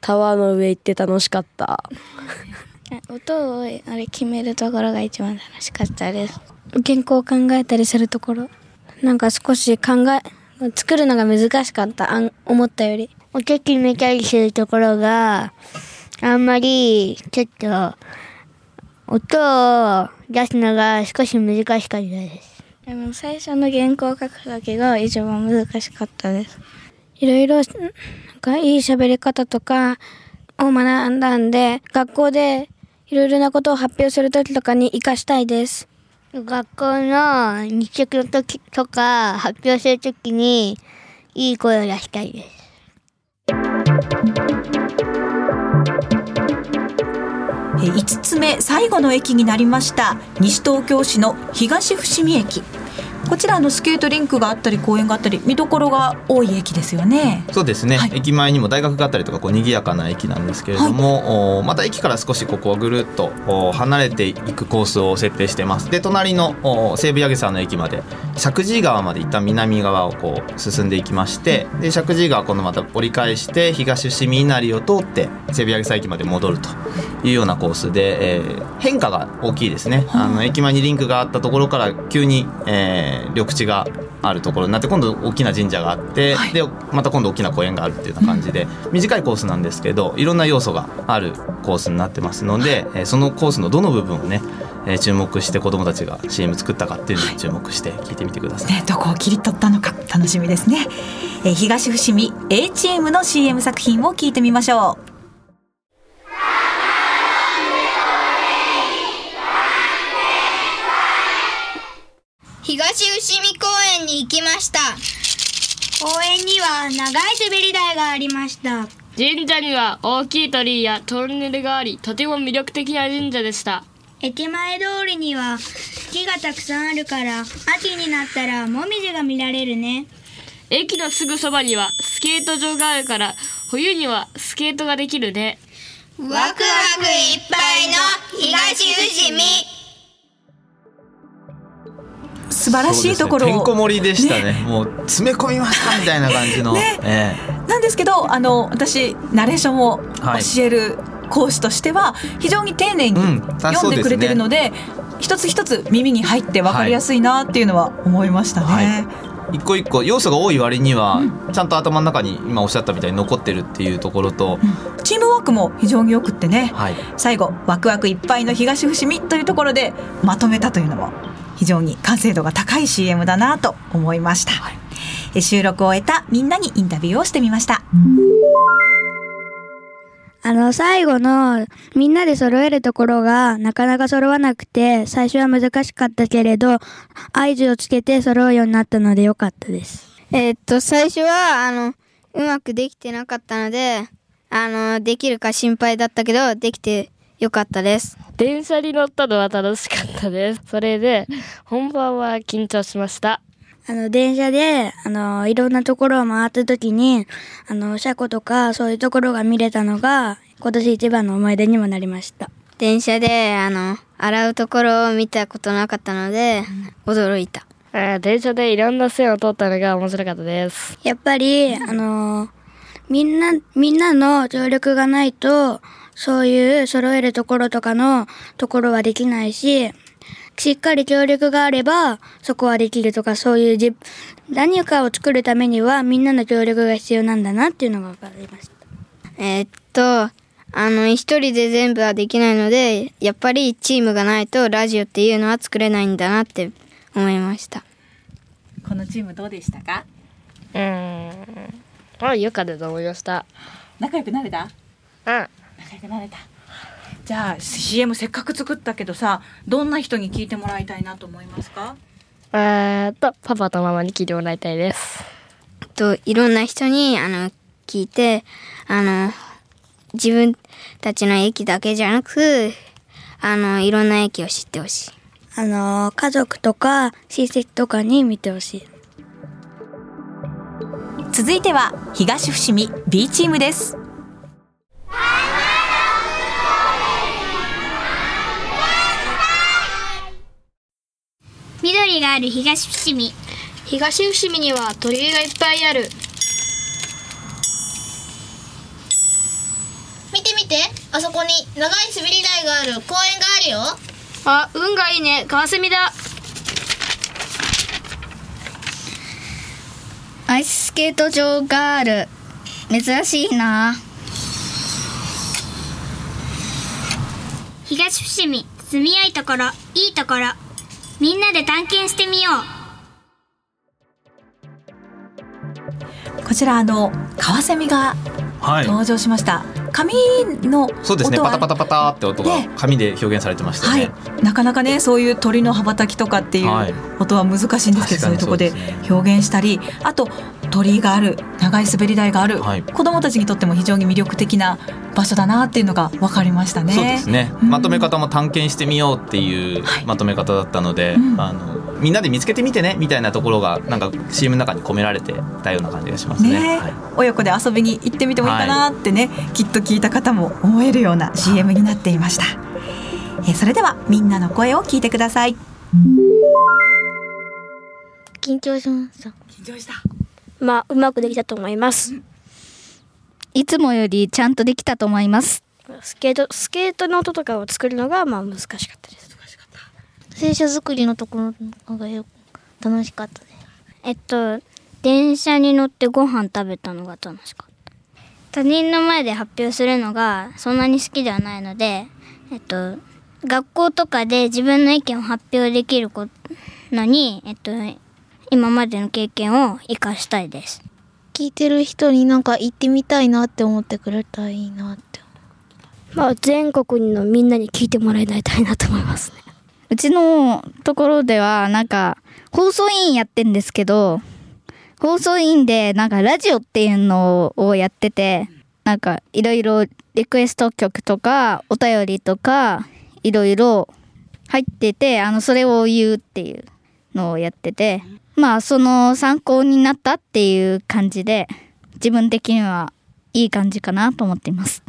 [SPEAKER 7] タワーの上行って楽しかった。
[SPEAKER 18] 音をあれ決めるところが一番楽しかったです。原稿を考えたりするところ。なんか少し考え作るのが難しかった。あん思ったより。
[SPEAKER 8] 音決めたりするところがあんまりちょっと音を出すのが少し難しかったです
[SPEAKER 28] でも最初の原稿を書く時が一番難しかったです。いろいろ、なんかいい喋り方とかを学んだんで、学校でいろいろなことを発表する時とかに活かしたいです。
[SPEAKER 25] 学校の日直の時とか発表するときにいい声を出したいです。
[SPEAKER 2] 5つ目最後の駅になりました西東京市の東伏見駅。こちらのスケートリンクがあったり公園があったり見どころが多い駅ですよね。
[SPEAKER 3] そうですね、駅前にも大学があったりとかこう賑やかな駅なんですけれども、おまた駅から少しここをぐるっとお離れていくコースを設定してます。で隣のお西武八木沢の駅まで石神井川まで一旦南側をこう進んでいきましてで石神井川今度また折り返して東伏見稲荷を通って西武八木沢駅まで戻るというようなコースで、えー変化が大きいですね。あの駅前にリンクがあったところから急に、えー緑地があるところになって今度大きな神社があって、でまた今度大きな公園があるっていうような感じで、短いコースなんですけどいろんな要素があるコースになってますので、えーそのコースのどの部分をね、えー注目して子どもたちが CM 作ったかっていうのに注目して聞いてみてください。
[SPEAKER 2] ねどこを切り取ったのか楽しみですね、えー東伏見 HM の CM 作品を聞いてみましょう
[SPEAKER 25] 東伏見公園に行きました。
[SPEAKER 22] 公園には長い滑り台がありました
[SPEAKER 29] 神社には大きい鳥居やトンネルがありとても魅力的な神社でした
[SPEAKER 22] 駅前通りには木がたくさんあるから秋になったらもみじが見られるね
[SPEAKER 29] 駅のすぐそばにはスケート場があるから冬にはスケートができるね
[SPEAKER 25] ワクワクいっぱいの東伏見。
[SPEAKER 2] 素晴らしいところを。
[SPEAKER 3] ね。てんこ盛りでしたね。もう詰め込みましたみたいな感じの、え
[SPEAKER 2] なんですけどあの私ナレーションを
[SPEAKER 3] はい
[SPEAKER 2] 教える講師としては非常に丁寧に
[SPEAKER 3] うん。
[SPEAKER 2] 読んでくれてるので,、一つ一つ耳に入って分かりやすいなっていうのは思いましたね。
[SPEAKER 3] え一個一個要素が多い割には、ちゃんと頭の中に今おっしゃったみたいに残ってるっていうところと、
[SPEAKER 2] チームワークも非常によくってね、
[SPEAKER 3] はい。
[SPEAKER 2] 最後ワクワクいっぱいの東伏見というところでまとめたというのも非常に完成度が高い CM だなと思いました、え収録を終えたみんなにインタビューをしてみました。
[SPEAKER 28] あの、最後の、みんなで揃えるところが、なかなか揃わなくて、最初は難しかったけれど、合図をつけて揃うようになったのでよかったです。
[SPEAKER 30] えーっと、最初は、あの、うまくできてなかったので、あの、できるか心配だったけど、できてよかったです。
[SPEAKER 29] 電車に乗ったのは楽しかったですそれで本番は緊張しました
[SPEAKER 28] あの、電車で、あの、いろんなところを回った時に、あの、車庫とか、そういうところが見れたのが、今年一番の思い出にもなりました。
[SPEAKER 30] 電車で、あの、洗うところを見たことなかったので、驚いた。
[SPEAKER 29] えー電車でいろんな線を通ったのが面白かったです
[SPEAKER 28] やっぱり、あの、みんな、みんなの協力がないと、そういう揃えるところとかのところはできないし、しっかり協力があれば、そこはできるとか、そういうじ、何かを作るためにはみんなの協力が必要なんだなっていうのが分かりました。
[SPEAKER 30] えーっと、あの、一人で全部はできないので、やっぱりチームがないとラジオっていうのは作れないんだなって思いました。
[SPEAKER 2] このチームどうでしたか？
[SPEAKER 29] うーん。あよかったと思いました。
[SPEAKER 2] 仲良くなれた？
[SPEAKER 29] うん
[SPEAKER 2] 仲良くなれたじゃあ CM せっかく作ったけどさどんな人に聞いてもらいたいなと思いますか？
[SPEAKER 29] えーっとパパとママに聞いてもらいたいです
[SPEAKER 30] と、いろんな人に、あの、聞いて、あの、自分たちの駅だけじゃなく、あの、いろんな駅を知ってほしい。
[SPEAKER 28] あの、家族とか親戚とかに見てほしい。
[SPEAKER 2] 続いては東伏見 B チームです
[SPEAKER 22] 緑がある東伏見。
[SPEAKER 12] 東伏見には鳥居がいっぱいある。
[SPEAKER 23] 見て見て。あそこに長い滑り台がある。公園があるよ。
[SPEAKER 12] あ運がいいね。カワセミだ。
[SPEAKER 25] アイススケート場がある。珍しいな。
[SPEAKER 22] 東伏見。住みよいところ。いいところみんなで探検してみよう。
[SPEAKER 2] こちらあのカワセミが登場しました、はい紙の
[SPEAKER 3] そうですね。パタパタパタって音が紙で表現されてましたよね、
[SPEAKER 2] なかなかねそういう鳥の羽ばたきとかっていう
[SPEAKER 3] はい。
[SPEAKER 2] 音は難しいんですけど、
[SPEAKER 3] 確かに
[SPEAKER 2] そういうとこで表現したりあと鳥居がある長い滑り台がある、
[SPEAKER 3] はい。
[SPEAKER 2] 子どもたちにとっても非常に魅力的な場所だなっていうのが分かりましたね。
[SPEAKER 3] そうですね、まとめ方も探検してみようっていうまとめ方だったので、
[SPEAKER 2] うん。
[SPEAKER 3] あのみんなで見つけてみてねみたいなところがなんか CM の中に込められてたような感じがしますね。
[SPEAKER 2] ね
[SPEAKER 3] はい
[SPEAKER 2] 親子で遊びに行ってみてもいいかなってね、きっと聞いた方も思えるような CM になっていました、えーそれではみんなの声を聞いてください
[SPEAKER 25] 緊張しました。
[SPEAKER 2] 緊張した。
[SPEAKER 31] まあうまくできたと思います
[SPEAKER 25] いつもよりちゃんとできたと思います。
[SPEAKER 31] スケートスケートの音とかを作るのがまあ難しかったです
[SPEAKER 25] 聖書作りのところがよ楽しかったです。えっと、電車に乗ってご飯食べたのが楽しかった。他人の前で発表するのがそんなに好きではないので、えっと、学校とかで自分の意見を発表できるこのに、えっと、今までの経験を生かしたいです。
[SPEAKER 18] 聞いてる人になんか行ってみたいなって思ってくれたらいいなって。
[SPEAKER 31] まあ全国のみんなに聞いてもらいたいなと思いますね
[SPEAKER 25] うちのところではなんか放送委員やってんですけど放送委員でなんかラジオっていうのをやっててなんかいろいろリクエスト曲とかお便りとかいろいろ入っててあのそれを言うっていうのをやっててまあその参考になったっていう感じで自分的にはいい感じかなと思っています。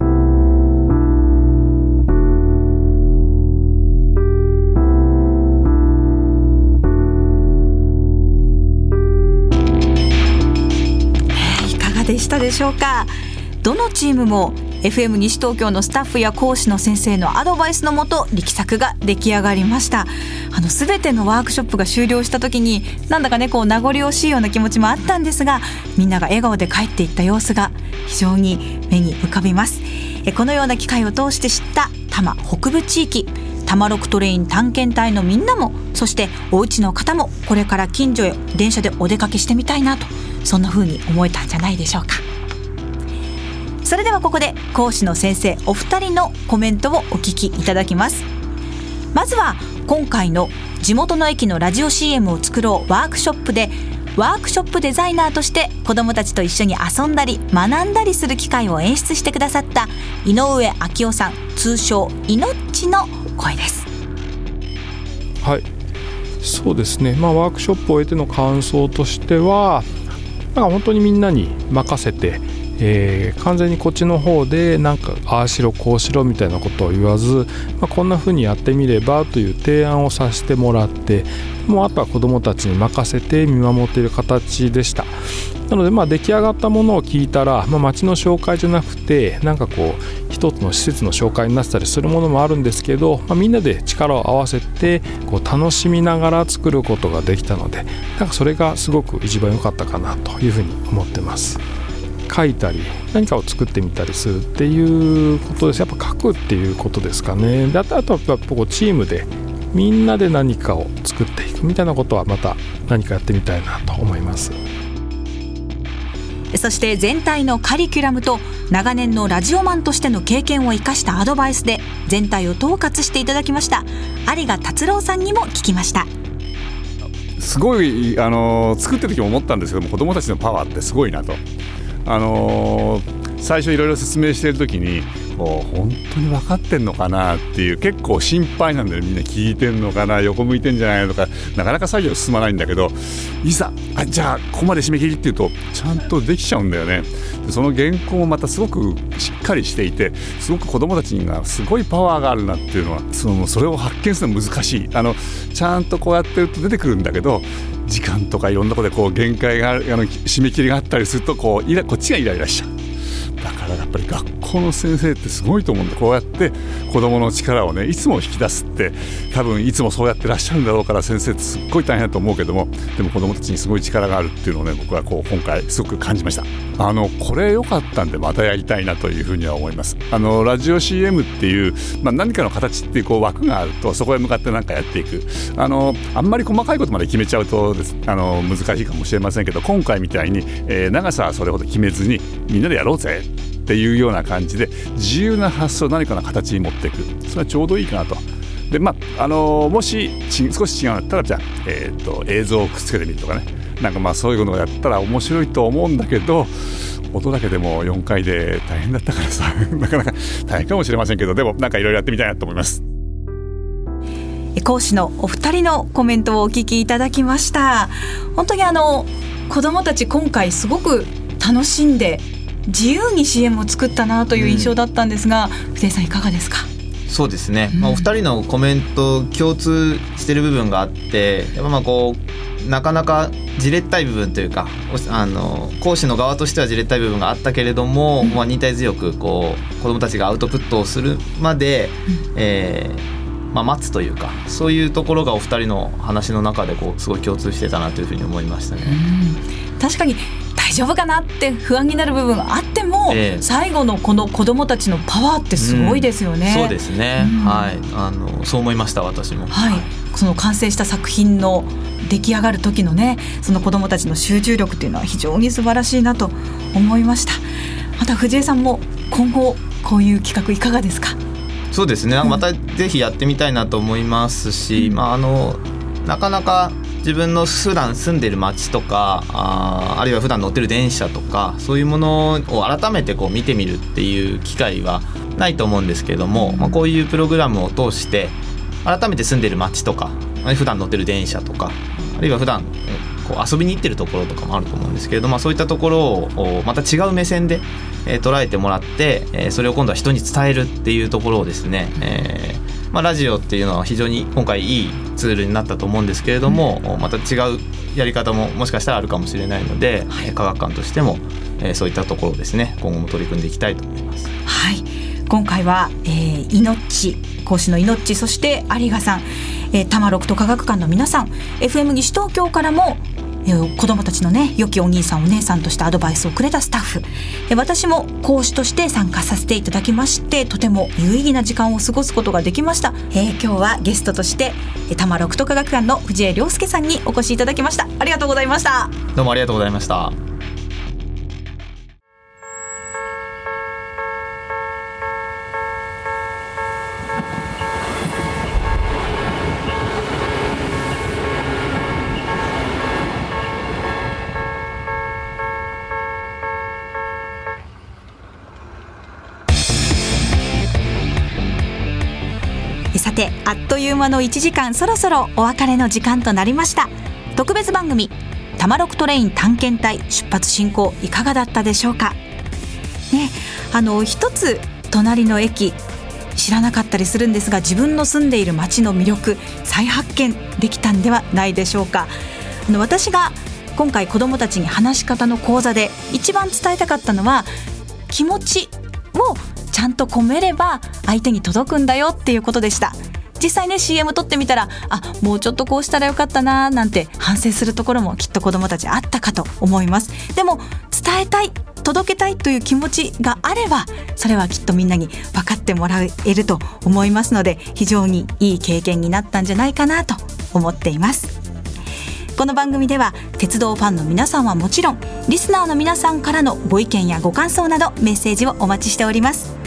[SPEAKER 2] でしたでしょうか？どのチームも FM 西東京のスタッフや講師の先生のアドバイスのもと力作が出来上がりました。あの全てのワークショップが終了した時になんだかねこう名残惜しいような気持ちもあったんですがみんなが笑顔で帰っていった様子が非常に目に浮かびます。えこのような機会を通して知った多摩北部地域多摩六トレイン探検隊のみんなもそしてお家の方もこれから近所へ電車でお出かけしてみたいなとそんな風に思えたんじゃないでしょうか。それではここで講師の先生お二人のコメントをお聞きいただきます。まずは今回の地元の駅のラジオ CM を作ろうワークショップでワークショップデザイナーとして子どもたちと一緒に遊んだり学んだりする機会を演出してくださった井上昭夫さん通称いのっちの声です。
[SPEAKER 32] はい。そうですね、まあ、ワークショップを終えての感想としてはなんか本当にみんなに任せて、えー完全にこっちの方でなんかああしろこうしろみたいなことを言わず、まあ、こんな風にやってみればという提案をさせてもらってもうあとは子どもたちに任せて見守っている形でした。なのでまあ出来上がったものを聞いたら、まあ、町の紹介じゃなくてなんかこう一つの施設の紹介になってたりするものもあるんですけど、まあ、みんなで力を合わせてこう楽しみながら作ることができたのでなんかそれがすごく一番良かったかなというふうに思ってます。書いたり何かを作ってみたりするっていうことです。やっぱ書くっていうことですかね。であとあとはやっぱこうチームでみんなで何かを作っていく。みたいなことはまた何かやってみたいなと思います。
[SPEAKER 2] そして全体のカリキュラムと長年のラジオマンとしての経験を生かしたアドバイスで全体を統括していただきました。有賀達郎さんにも聞きました。
[SPEAKER 33] すごい、あのー作ってる時も思ったんですけども子どもたちのパワーってすごいなと、あのー最初いろいろ説明してる時にこう本当に分かってんのかなっていう結構心配なんだよみんな聞いてんのかな横向いてんじゃないのか。なかなか作業進まないんだけどいざあじゃあここまで締め切りっていうとちゃんとできちゃうんだよね。その原稿もまたすごくしっかりしていてすごく子どもたちにはすごいパワーがあるなっていうのはそのそれを発見するのは難しい。あのちゃんとこうやってると出てくるんだけど時間とかいろんなころでこう限界があるあの締め切りがあったりするとこうイラこっちがイライラしちゃう。からやっぱり学校の先生ってすごいと思うんでこうやって子どもの力をねいつも引き出すって多分いつもそうやってらっしゃるんだろうから先生ってすっごい大変だと思うけどもでも子どもたちにすごい力があるっていうのをね僕はこう今回すごく感じました。あのこれ良かったんでまたやりたいなというふうには思います。あのラジオ CM っていう、まあ、何かの形っていうこう枠があるとそこへ向かって何かやっていく。あのあんまり細かいことまで決めちゃうとですあの難しいかもしれませんけど今回みたいに、えー長さはそれほど決めずにみんなでやろうぜ。っていうような感じで自由な発想を何かの形に持っていくそれはちょうどいいかなと。でまああのもしち少し違うんだったらじゃあ、えー、と映像をくっつけてみるとかねなんかまあそういうのをやったら面白いと思うんだけど音だけでも4回で大変だったからさ なかなか大変かもしれませんけどでもなんかいろいろやってみたいなと思います。
[SPEAKER 2] 講師のお二人のコメントをお聞きいただきました本当にあの子どもたち今回すごく楽しんで自由に CM を作ったなという印象だったんですが、うん、藤井さんいかがですか？
[SPEAKER 3] そうですね、まあ、お二人のコメント共通してる部分があってやっぱまあこうなかなかじれったい部分というかあの講師の側としてはじれったい部分があったけれども、うん、まあ、忍耐強くこう子どもたちがアウトプットをするまで、うん、えーまあ、待つというかそういうところがお二人の話の中でこうすごい共通してたなというふうに思いましたね。
[SPEAKER 2] 確かに大丈夫かなって不安になる部分があっても、ええ、最後のこの子どもたちのパワーってすごいですよね。
[SPEAKER 3] うん、そうですね、うん、はい。あのそう思いました私も。
[SPEAKER 2] はい、その完成した作品の出来上がる時のねその子どもたちの集中力っていうのは非常に素晴らしいなと思いました。また藤江さんも今後こういう企画いかがですか？
[SPEAKER 3] そうですね。またぜひやってみたいなと思いますし、うん、まああのなかなか自分の普段住んでる街とかああるいは普段乗ってる電車とかそういうものを改めてこう見てみるっていう機会はないと思うんですけれども、まあ、こういうプログラムを通して改めて住んでる街とか普段乗ってる電車とかあるいは普段こう遊びに行ってるところとかもあると思うんですけれども、まあ、そういったところをまた違う目線で、捉えてもらって、それを今度は人に伝えるっていうところをですね、えーまあ、ラジオっていうのは非常に今回いいツールになったと思うんですけれども、うん、また違うやり方ももしかしたらあるかもしれないので、はい、科学館としても、えー、そういったところをですね今後も取り組んでいきたいと思います。
[SPEAKER 2] はい。今回は、えー、命講師の命そして有賀さん、えー、多摩六都科学館の皆さん FM 西東京からも子供たちのね良きお兄さんお姉さんとしてアドバイスをくれたスタッフ。私も講師として参加させていただきましてとても有意義な時間を過ごすことができました、えー、今日はゲストとして多摩六都科学館の藤江亮介さんにお越しいただきました。ありがとうございました。
[SPEAKER 3] どうもありがとうございました。
[SPEAKER 2] てあっという間の1時間そろそろお別れの時間となりました。特別番組「タマロクトレイン探検隊出発進行」いかがだったでしょうか。ねあの一つ隣の駅知らなかったりするんですが自分の住んでいる街の魅力再発見できたんではないでしょうか。あの私が今回子どもたちに話し方の講座で一番伝えたかったのは気持ちをちゃんと込めれば相手に届くんだよっていうことでした。実際ね CM 撮ってみたらあもうちょっとこうしたらよかったななんて反省するところもきっと子どもたちあったかと思います。でも伝えたい届けたいという気持ちがあればそれはきっとみんなに分かってもらえると思いますので非常にいい経験になったんじゃないかなと思っています。この番組では鉄道ファンの皆さんはもちろんリスナーの皆さんからのご意見やご感想などメッセージをお待ちしております。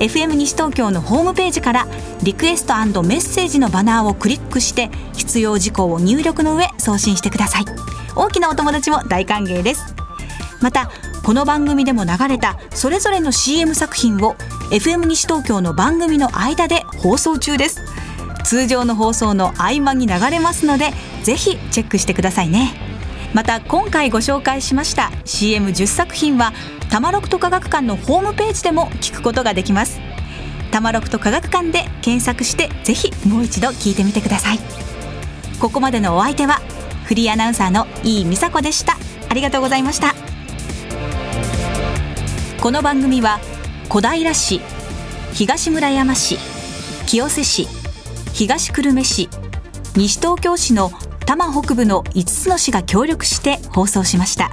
[SPEAKER 2] FM 西東京のホームページからリクエストメッセージのバナーをクリックして必要事項を入力の上送信してください。大きなお友達も大歓迎です。またこの番組でも流れたそれぞれの CM 作品を FM 西東京の番組の間で放送中です。通常の放送の合間に流れますのでぜひチェックしてくださいね。また今回ご紹介しました CM10 作品は多摩六都科学館のホームページでも聞くことができます。多摩六都科学館で検索してぜひもう一度聞いてみてください。ここまでのお相手はフリーアナウンサーの井美佐子でした。ありがとうございました。この番組は小平市東村山市清瀬市東久留米市西東京市の多摩北部の5つの市が協力して放送しました。